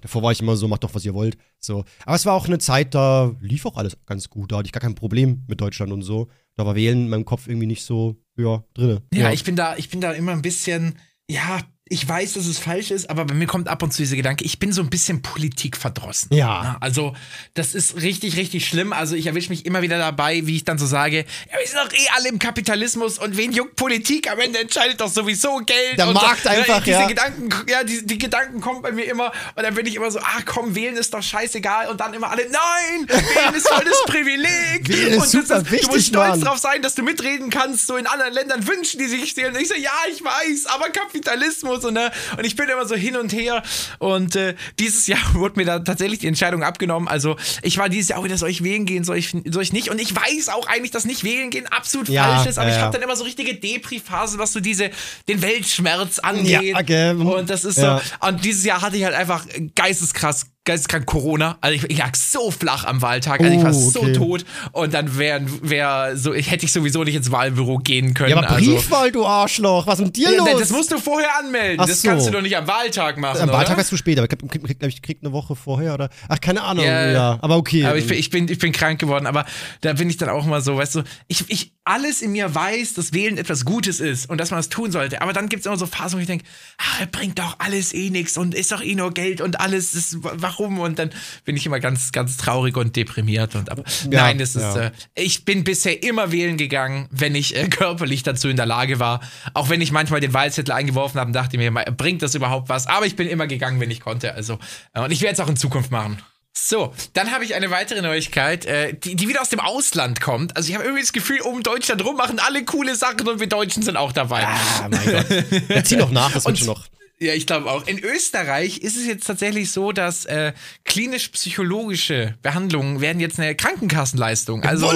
Davor war ich immer so, macht doch, was ihr wollt. So. Aber es war auch eine Zeit, da lief auch alles ganz gut. Da hatte ich gar kein Problem mit Deutschland und so. Da war Wählen in meinem Kopf irgendwie nicht so, ja, drinne. Ja, ich bin da, ich bin da immer ein bisschen, ja, ich weiß, dass es falsch ist, aber bei mir kommt ab und zu dieser Gedanke, ich bin so ein bisschen Politik verdrossen. Ja. Also, das ist richtig, richtig schlimm. Also, ich erwische mich immer wieder dabei, wie ich dann so sage, ja, wir sind doch eh alle im Kapitalismus und wen juckt Politik? Am Ende entscheidet doch sowieso Geld. Der Markt so. einfach, diese ja. Gedanken, ja, die, die Gedanken kommen bei mir immer und dann bin ich immer so, ah, komm, wählen ist doch scheißegal und dann immer alle, nein, wählen ist voll das Privileg. Wählen ist und super du wichtig, musst stolz Mann. drauf sein, dass du mitreden kannst, so in anderen Ländern wünschen die sich dir. Und ich so, ja, ich weiß, aber Kapitalismus so, ne? Und ich bin immer so hin und her. Und äh, dieses Jahr wurde mir da tatsächlich die Entscheidung abgenommen. Also ich war dieses Jahr auch wieder, soll ich wählen gehen, soll ich, soll ich nicht? Und ich weiß auch eigentlich, dass nicht wählen gehen absolut Ja, falsch ist, aber ja, ich habe dann immer so richtige Depri-Phasen, was so diese, den Weltschmerz angeht. Ja, okay. Und das ist so. Und dieses Jahr hatte ich halt einfach geisteskrass geisteskrank Corona. Also ich, ich lag so flach am Wahltag, also ich war Oh, so okay. tot und dann wäre wär so, ich hätte ich sowieso nicht ins Wahlbüro gehen können. Ja, aber also, Briefwahl, du Arschloch, was ist mit dir ja, los? das musst du vorher anmelden. Ach das so. kannst du doch nicht am Wahltag machen. Am Wahltag warst du spät, aber ich glaube, ich, krieg eine Woche vorher oder. Ach, keine Ahnung, Ja, ja. Aber okay. Aber ich bin, ich, bin, ich bin krank geworden, aber da bin ich dann auch mal so, weißt du, ich, ich alles in mir weiß, dass Wählen etwas Gutes ist und dass man es tun sollte. Aber dann gibt es immer so Phasen, wo ich denke, ah, bringt doch alles eh nichts und ist doch eh nur Geld und alles ist, warum? Und dann bin ich immer ganz, ganz traurig und deprimiert. Und aber Ja, nein, das ist, ja. äh, ich bin bisher immer wählen gegangen, wenn ich äh, körperlich dazu in der Lage war. Auch wenn ich manchmal den Wahlzettel eingeworfen habe und dachte mir, bringt das überhaupt was? Aber ich bin immer gegangen, wenn ich konnte. Also, äh, und ich werde es auch in Zukunft machen. So, dann habe ich eine weitere Neuigkeit, äh, die, die wieder aus dem Ausland kommt. Also ich habe irgendwie das Gefühl, um Deutschland rum machen alle coole Sachen und wir Deutschen sind auch dabei. ah, mein Gott. Ja, zieh noch nach, das wird Und- schon noch. Ja, ich glaube auch. In Österreich ist es jetzt tatsächlich so, dass äh, klinisch-psychologische Behandlungen werden jetzt eine Krankenkassenleistung. Also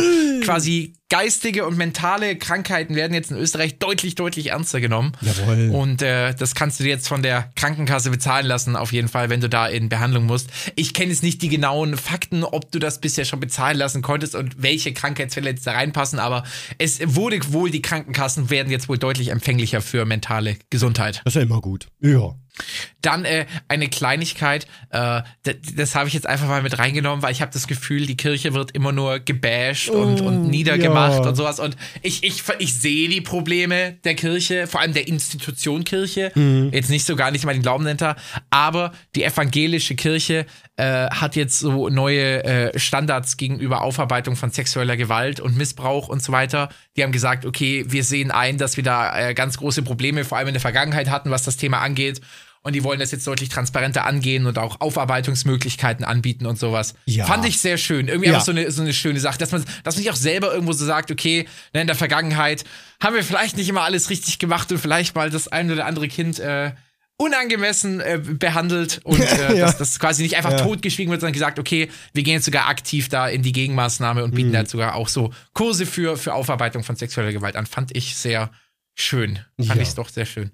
quasi geistige und mentale Krankheiten werden jetzt in Österreich deutlich, deutlich ernster genommen. Jawohl. Und äh, das kannst du dir jetzt von der Krankenkasse bezahlen lassen, auf jeden Fall, wenn du da in Behandlung musst. Ich kenne jetzt nicht die genauen Fakten, ob du das bisher schon bezahlen lassen konntest und welche Krankheitsfälle jetzt da reinpassen, aber es wurde wohl, die Krankenkassen werden jetzt wohl deutlich empfänglicher für mentale Gesundheit. Das ist ja immer gut. Ja. Dann äh, eine Kleinigkeit, äh, das, das habe ich jetzt einfach mal mit reingenommen, weil ich habe das Gefühl, die Kirche wird immer nur gebasht und, und niedergemacht ja. und sowas. Und ich, ich, ich sehe die Probleme der Kirche, vor allem der Institution Kirche, jetzt nicht so gar nicht mal den Glauben dahinter, aber die evangelische Kirche äh, hat jetzt so neue äh, Standards gegenüber Aufarbeitung von sexueller Gewalt und Missbrauch und so weiter. Die haben gesagt, okay, wir sehen ein, dass wir da äh, ganz große Probleme vor allem in der Vergangenheit hatten, was das Thema angeht. Und die wollen das jetzt deutlich transparenter angehen und auch Aufarbeitungsmöglichkeiten anbieten und sowas. Ja. Fand ich sehr schön. Irgendwie Ja. einfach so eine, so eine schöne Sache, dass man, dass man sich auch selber irgendwo so sagt, okay, ne, in der Vergangenheit haben wir vielleicht nicht immer alles richtig gemacht und vielleicht mal das ein oder andere Kind äh, unangemessen äh, behandelt und äh, Ja. dass das quasi nicht einfach Ja. totgeschwiegen wird, sondern gesagt, okay, wir gehen jetzt sogar aktiv da in die Gegenmaßnahme und bieten Mhm. da jetzt sogar auch so Kurse für, für Aufarbeitung von sexueller Gewalt an. Fand ich sehr schön. Fand ich doch sehr schön.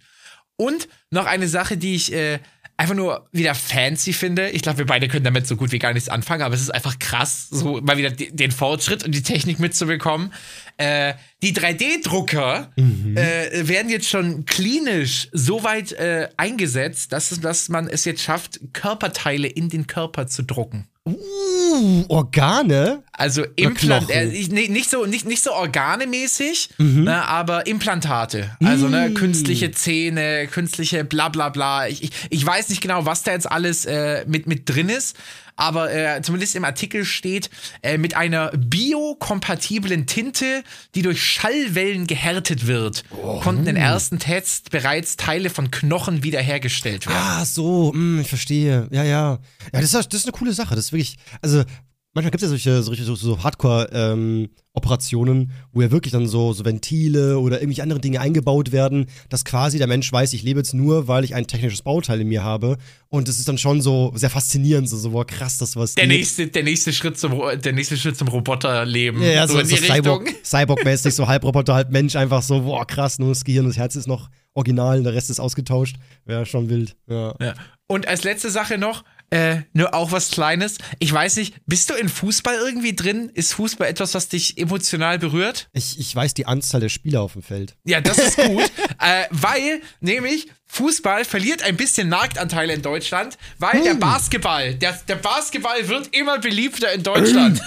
Und noch eine Sache, die ich äh, einfach nur wieder fancy finde. Ich glaube, wir beide können damit so gut wie gar nichts anfangen, aber es ist einfach krass, so mal wieder de- den Fortschritt und die Technik mitzubekommen. Äh, die 3D-Drucker äh, werden jetzt schon klinisch so weit äh, eingesetzt, dass, es, dass man es jetzt schafft, Körperteile in den Körper zu drucken. Uh, Organe? Also Implant, äh, nee, nicht so nicht, nicht so organemäßig, Mhm. ne, aber Implantate. Also ne, Mm. künstliche Zähne, künstliche bla bla bla. Ich, ich, ich weiß nicht genau, was da jetzt alles äh, mit, mit drin ist, aber äh, zumindest im Artikel steht, äh, mit einer biokompatiblen Tinte, die durch Schallwellen gehärtet wird, Oh. konnten in ersten Tests bereits Teile von Knochen wiederhergestellt werden. Ah, so, hm, ich verstehe. Ja, ja. Ja, das ist, das ist eine coole Sache. Das ist wirklich, also, manchmal gibt es ja solche, solche so, so Hardcore-Operationen, wo ja wirklich dann so, so Ventile oder irgendwelche andere Dinge eingebaut werden, dass quasi der Mensch weiß, ich lebe jetzt nur, weil ich ein technisches Bauteil in mir habe. Und das ist dann schon so sehr faszinierend, so, so boah, krass, das was Der nächste, der nächste Schritt zum, der nächste Schritt zum Roboterleben. Ja, ja, so, in so die Richtung. Cyborg, Cyborg-mäßig, so Halbroboter, halb Mensch, einfach so, boah, krass, nur das Gehirn und das Herz ist noch original der Rest ist ausgetauscht. Wäre schon wild. Ja. Ja. Und als letzte Sache noch, äh, nur auch was Kleines. Ich weiß nicht, bist du in Fußball irgendwie drin? Ist Fußball etwas, was dich emotional berührt? Ich, ich weiß die Anzahl der Spieler auf dem Feld. Ja, das ist gut, äh, weil nämlich Fußball verliert ein bisschen Marktanteile in Deutschland, weil der Basketball, der, der Basketball wird immer beliebter in Deutschland.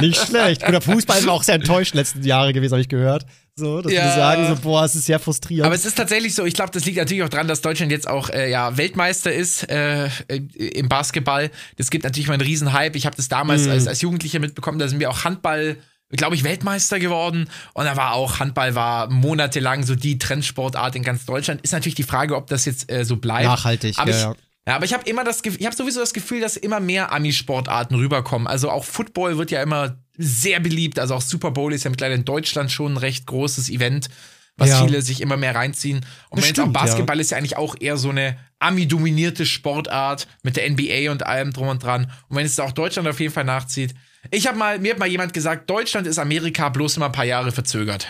Nicht schlecht. Guter Fußball war auch sehr enttäuscht letzten Jahre gewesen, habe ich gehört. So, dass Ja. wir sagen, so, boah, es ist sehr frustrierend. Aber es ist tatsächlich so, ich glaube, das liegt natürlich auch daran, dass Deutschland jetzt auch äh, ja, Weltmeister ist äh, äh, im Basketball. Das gibt natürlich mal einen riesen Hype. Ich habe das damals als, als Jugendlicher mitbekommen, da sind wir auch Handball, glaube ich, Weltmeister geworden. Und da war auch, Handball war monatelang so die Trendsportart in ganz Deutschland. Ist natürlich die Frage, ob das jetzt äh, so bleibt. Nachhaltig, aber ja, ich, ja. ja, aber ich habe immer das Gefühl, ich habe sowieso das Gefühl, dass immer mehr Ami-Sportarten rüberkommen. Also auch Football wird ja immer sehr beliebt. Also auch Super Bowl ist ja mittlerweile in Deutschland schon ein recht großes Event, was Ja. viele sich immer mehr reinziehen. Und wenn auch Basketball ist ja eigentlich auch eher so eine Ami-dominierte Sportart mit der NBA und allem drum und dran. Und wenn jetzt auch Deutschland auf jeden Fall nachzieht. Ich habe mal, mir hat mal jemand gesagt, Deutschland ist Amerika bloß immer ein paar Jahre verzögert.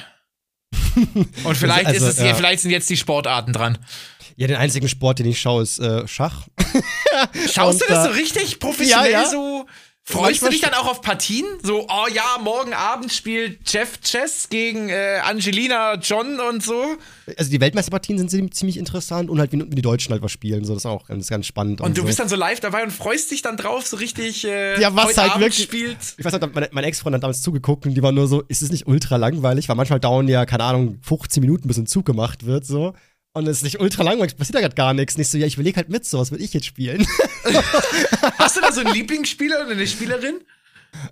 und vielleicht Also, ist es, ja. vielleicht sind jetzt die Sportarten dran. Ja, den einzigen Sport, den ich schaue, ist äh, Schach. Schaust Und, du das so richtig professionell ja, ja. so? Freust du dich dann auch auf Partien? So, oh ja, morgen Abend spielt Jeff Chess gegen äh, Angelina John und so. Also die Weltmeisterpartien sind ziemlich- interessant und halt wie, wie die Deutschen halt was spielen. So, das ist auch ganz, ganz spannend. Und du so. bist dann so live dabei und freust dich dann drauf, so richtig äh, Ja, was heute halt Abend wirklich- spielt. Ich weiß nicht, meine, meine Ex-Freundin hat damals zugeguckt und die war nur so, ist es nicht ultra langweilig? Weil manchmal dauern ja, keine Ahnung, 15 Minuten, bis ein Zug gemacht wird, so. Und es ist nicht ultra langweilig, passiert da gerade gar nichts. Nicht so, ja, ich überlege halt mit, so, was will ich jetzt spielen? Hast du da so einen Lieblingsspieler oder eine Spielerin?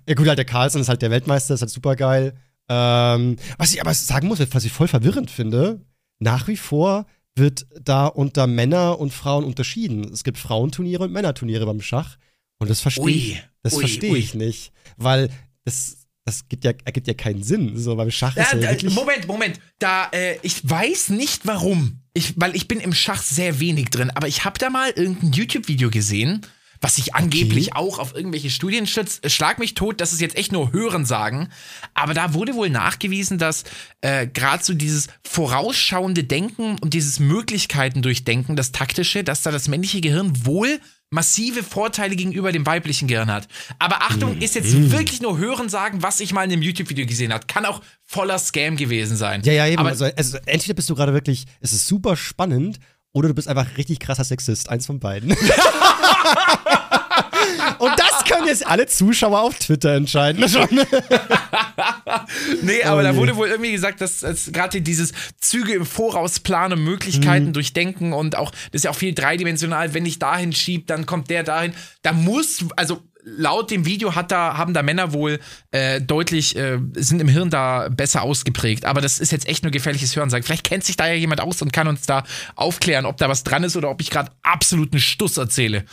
ja, gut, halt der Carlson ist halt der Weltmeister, ist halt super geil. Ähm, was ich aber sagen muss, was ich voll verwirrend finde, nach wie vor wird da unter Männer und Frauen unterschieden. Es gibt Frauenturniere und Männerturniere beim Schach. Und das verstehe ich, das verstehe ich nicht. Weil das, das gibt ja, ergibt ja keinen Sinn. So, beim Schach Ja, ist ja da, wirklich. Moment, Moment. Da, äh, ich weiß nicht warum. Ich, weil ich bin im Schach sehr wenig drin, aber ich habe da mal irgendein YouTube-Video gesehen, was sich angeblich auch auf irgendwelche Studien stützt. Schlag mich tot, das ist jetzt echt nur Hörensagen. Aber da wurde wohl nachgewiesen, dass äh, gerade so dieses vorausschauende Denken und dieses Möglichkeiten durchdenken, das taktische, dass da das männliche Gehirn wohl massive Vorteile gegenüber dem weiblichen Gehirn hat. Aber Achtung, ist jetzt Mhm. wirklich nur Hörensagen, was ich mal in einem YouTube-Video gesehen habe. Kann auch voller Scam gewesen sein. Ja, ja, eben. Aber also, also, entweder bist du gerade wirklich, es ist super spannend, oder du bist einfach richtig krasser Sexist. Eins von beiden. Und das können jetzt alle Zuschauer auf Twitter entscheiden. Nee, aber Oh da wurde wohl irgendwie gesagt, dass, dass gerade dieses Züge im Voraus planen, Mhm. Möglichkeiten durchdenken und auch, das ist ja auch viel dreidimensional, wenn ich dahin schieb, dann kommt der dahin. Da muss, also laut dem Video hat da, haben da Männer wohl äh, deutlich, äh, sind im Hirn da besser ausgeprägt. Aber das ist jetzt echt nur gefährliches Hörensagen. Vielleicht kennt sich da ja jemand aus und kann uns da aufklären, ob da was dran ist oder ob ich gerade absoluten Stuss erzähle.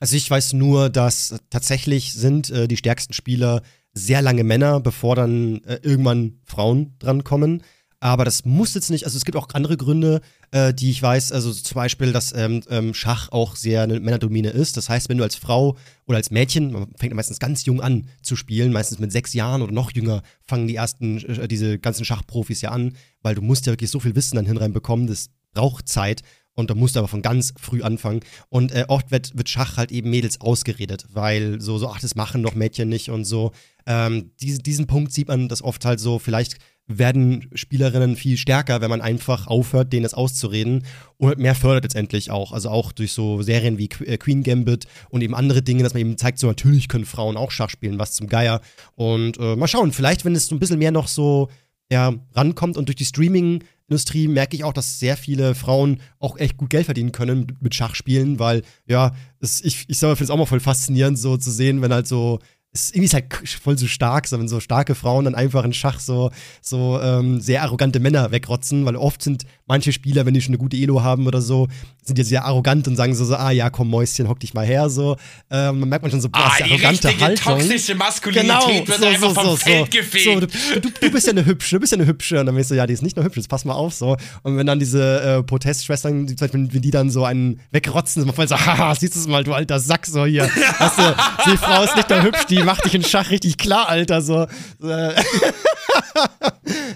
Also ich weiß nur, dass tatsächlich sind äh, die stärksten Spieler sehr lange Männer, bevor dann äh, irgendwann Frauen drankommen. Aber das muss jetzt nicht, also es gibt auch andere Gründe, äh, die ich weiß, also zum Beispiel, dass ähm, ähm, Schach auch sehr eine Männerdomine ist. Das heißt, wenn du als Frau oder als Mädchen, man fängt meistens ganz jung an zu spielen, meistens mit sechs Jahren oder noch jünger, fangen die ersten, äh, diese ganzen Schachprofis ja an, weil du musst ja wirklich so viel Wissen dann hinreinbekommen, das braucht Zeit. Und da musst du aber von ganz früh anfangen. Und äh, oft wird, wird Schach halt eben Mädels ausgeredet, weil so, so, ach, das machen doch Mädchen nicht und so. Ähm, diese, diesen Punkt sieht man das oft halt so, vielleicht werden Spielerinnen viel stärker, wenn man einfach aufhört, denen das auszureden und mehr fördert letztendlich auch. Also auch durch so Serien wie äh, Queen Gambit und eben andere Dinge, dass man eben zeigt, so natürlich können Frauen auch Schach spielen, was zum Geier. Und äh, mal schauen, vielleicht, wenn es so ein bisschen mehr noch so ja, rankommt und durch die Streaming-Industrie merke ich auch, dass sehr viele Frauen auch echt gut Geld verdienen können mit- Schachspielen, weil, ja, es, ich, ich finde es auch mal voll faszinierend, so zu sehen, wenn halt so. Ist irgendwie ist halt voll so stark, so wenn so starke Frauen dann einfach in Schach so, so ähm, sehr arrogante Männer wegrotzen, weil oft sind manche Spieler, wenn die schon eine gute Elo haben oder so, sind ja sehr arrogant und sagen so, so ah ja, komm Mäuschen, hock dich mal her, so. Ähm, man merkt man schon so, boah, Ah, die arrogante richtige Haltung. toxische Maskulinität Genau, wird so, einfach so, vom so, Feld so. gefegt. So, du, du, du bist ja eine hübsche, du bist ja eine hübsche. Und dann bist du, ja, die ist nicht nur hübsch, jetzt pass mal auf, so. Und wenn dann diese äh, Protestschwestern, die, Beispiel, wenn die dann so einen wegrotzen, ist man voll so, haha, siehst du es mal, du alter Sack, so hier. Weißt du, die Frau ist nicht nur hübsch, die macht dich in Schach richtig klar, Alter, so.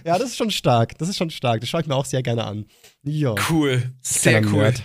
Ja, das ist schon stark, das ist schon stark. Das schaue ich mir auch sehr gerne an. Ja. Cool, sehr cool. Nerd.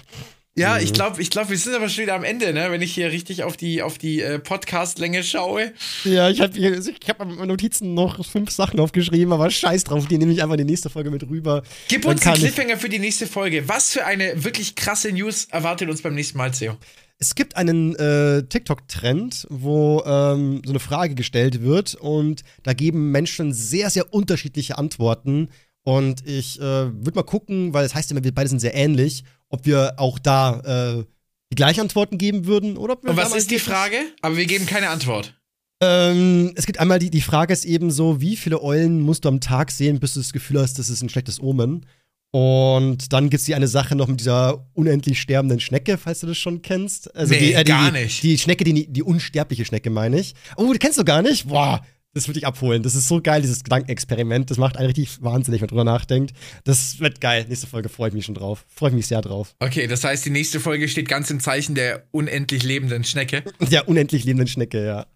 Ja, Mhm. ich glaube, ich glaub, wir sind aber schon wieder am Ende, ne? wenn ich hier richtig auf die, auf die äh, Podcast-Länge schaue. Ja, ich habe ich hab in meinen Notizen noch fünf Sachen aufgeschrieben, aber scheiß drauf, die nehme ich einfach in die nächste Folge mit rüber. Gib uns ich- Cliffhanger für die nächste Folge. Was für eine wirklich krasse News erwartet uns beim nächsten Mal, Theo? Es gibt einen äh, TikTok-Trend, wo ähm, so eine Frage gestellt wird und da geben Menschen sehr, sehr unterschiedliche Antworten. Und ich äh, würde mal gucken, weil es heißt immer, wir beide sind sehr ähnlich, ob wir auch da äh, die gleichen Antworten geben würden oder ob wir Und was ist die Frage? Aber wir geben keine Antwort. Ähm, es gibt einmal die, die Frage ist eben so, wie viele Eulen musst du am Tag sehen, bis du das Gefühl hast, das ist ein schlechtes Omen? Und dann gibt es die eine Sache noch mit dieser unendlich sterbenden Schnecke, falls du das schon kennst. Also Nee, die, äh, die, gar nicht. Die Schnecke, die, die unsterbliche Schnecke, meine ich. Oh, die kennst du gar nicht? Boah, Das würde ich abholen. Das ist so geil, dieses Gedankenexperiment. Das macht einen richtig wahnsinnig, wenn man drüber nachdenkt. Das wird geil. Nächste Folge freue ich mich schon drauf. Freue ich mich sehr drauf. Okay, das heißt, die nächste Folge steht ganz im Zeichen der unendlich lebenden Schnecke. Der unendlich lebenden Schnecke, ja.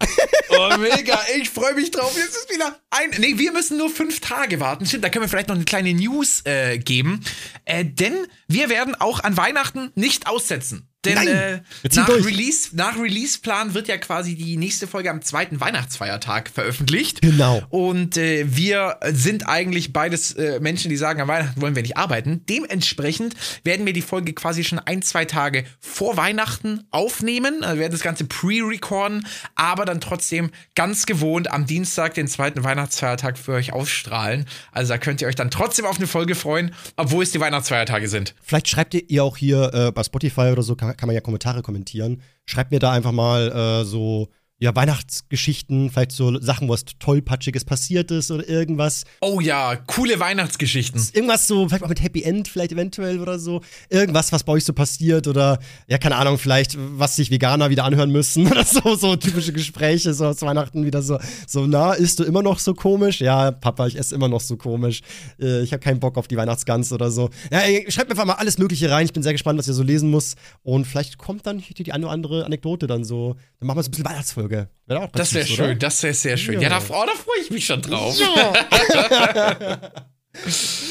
Oh, mega. Ich freue mich drauf. Jetzt ist wieder ein. Nee, wir müssen nur fünf Tage warten. Stimmt, da können wir vielleicht noch eine kleine News äh, geben. Äh, denn wir werden auch an Weihnachten nicht aussetzen. Denn äh, nach. Release, nach Release-Plan wird ja quasi die nächste Folge am zweiten Weihnachtsfeiertag veröffentlicht. Genau. Und äh, wir sind eigentlich beides äh, Menschen, die sagen, an Weihnachten wollen wir nicht arbeiten. Dementsprechend werden wir die Folge quasi schon ein, zwei Tage vor Weihnachten aufnehmen. Also wir werden das Ganze pre-recorden, aber dann trotzdem ganz gewohnt am Dienstag, den zweiten Weihnachtsfeiertag für euch ausstrahlen. Also da könnt ihr euch dann trotzdem auf eine Folge freuen, obwohl es die Weihnachtsfeiertage sind. Vielleicht schreibt ihr ihr auch hier äh, bei Spotify oder so, kann, kann man ja Kommentare kommentieren. Schreibt mir da einfach mal äh, so, ja, Weihnachtsgeschichten, vielleicht so Sachen, wo was tollpatschiges passiert ist oder irgendwas. Oh ja, coole Weihnachtsgeschichten. Irgendwas so, vielleicht auch mit Happy End, vielleicht eventuell oder so. Irgendwas, was bei euch so passiert oder, ja, keine Ahnung, vielleicht, was sich Veganer wieder anhören müssen oder so, so typische Gespräche, so zu Weihnachten wieder so, so, na, isst du immer noch so komisch? Ja, Papa, ich esse immer noch so komisch. Äh, ich habe keinen Bock auf die Weihnachtsgans oder so. Ja, ey, schreibt mir einfach mal alles Mögliche rein. Ich bin sehr gespannt, was ihr so lesen muss. Und vielleicht kommt dann die, die eine oder andere Anekdote dann so. Dann machen wir so ein bisschen Weihnachtsfolge. Wäre auch Das wäre schön, das wäre sehr schön. Ja, Ja. da, oh, da freue ich mich schon drauf.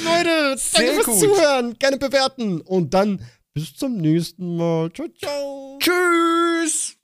Leute, Sehr danke fürs gut. Zuhören. Gerne bewerten. Und dann bis zum nächsten Mal. Ciao, ciao. Tschüss!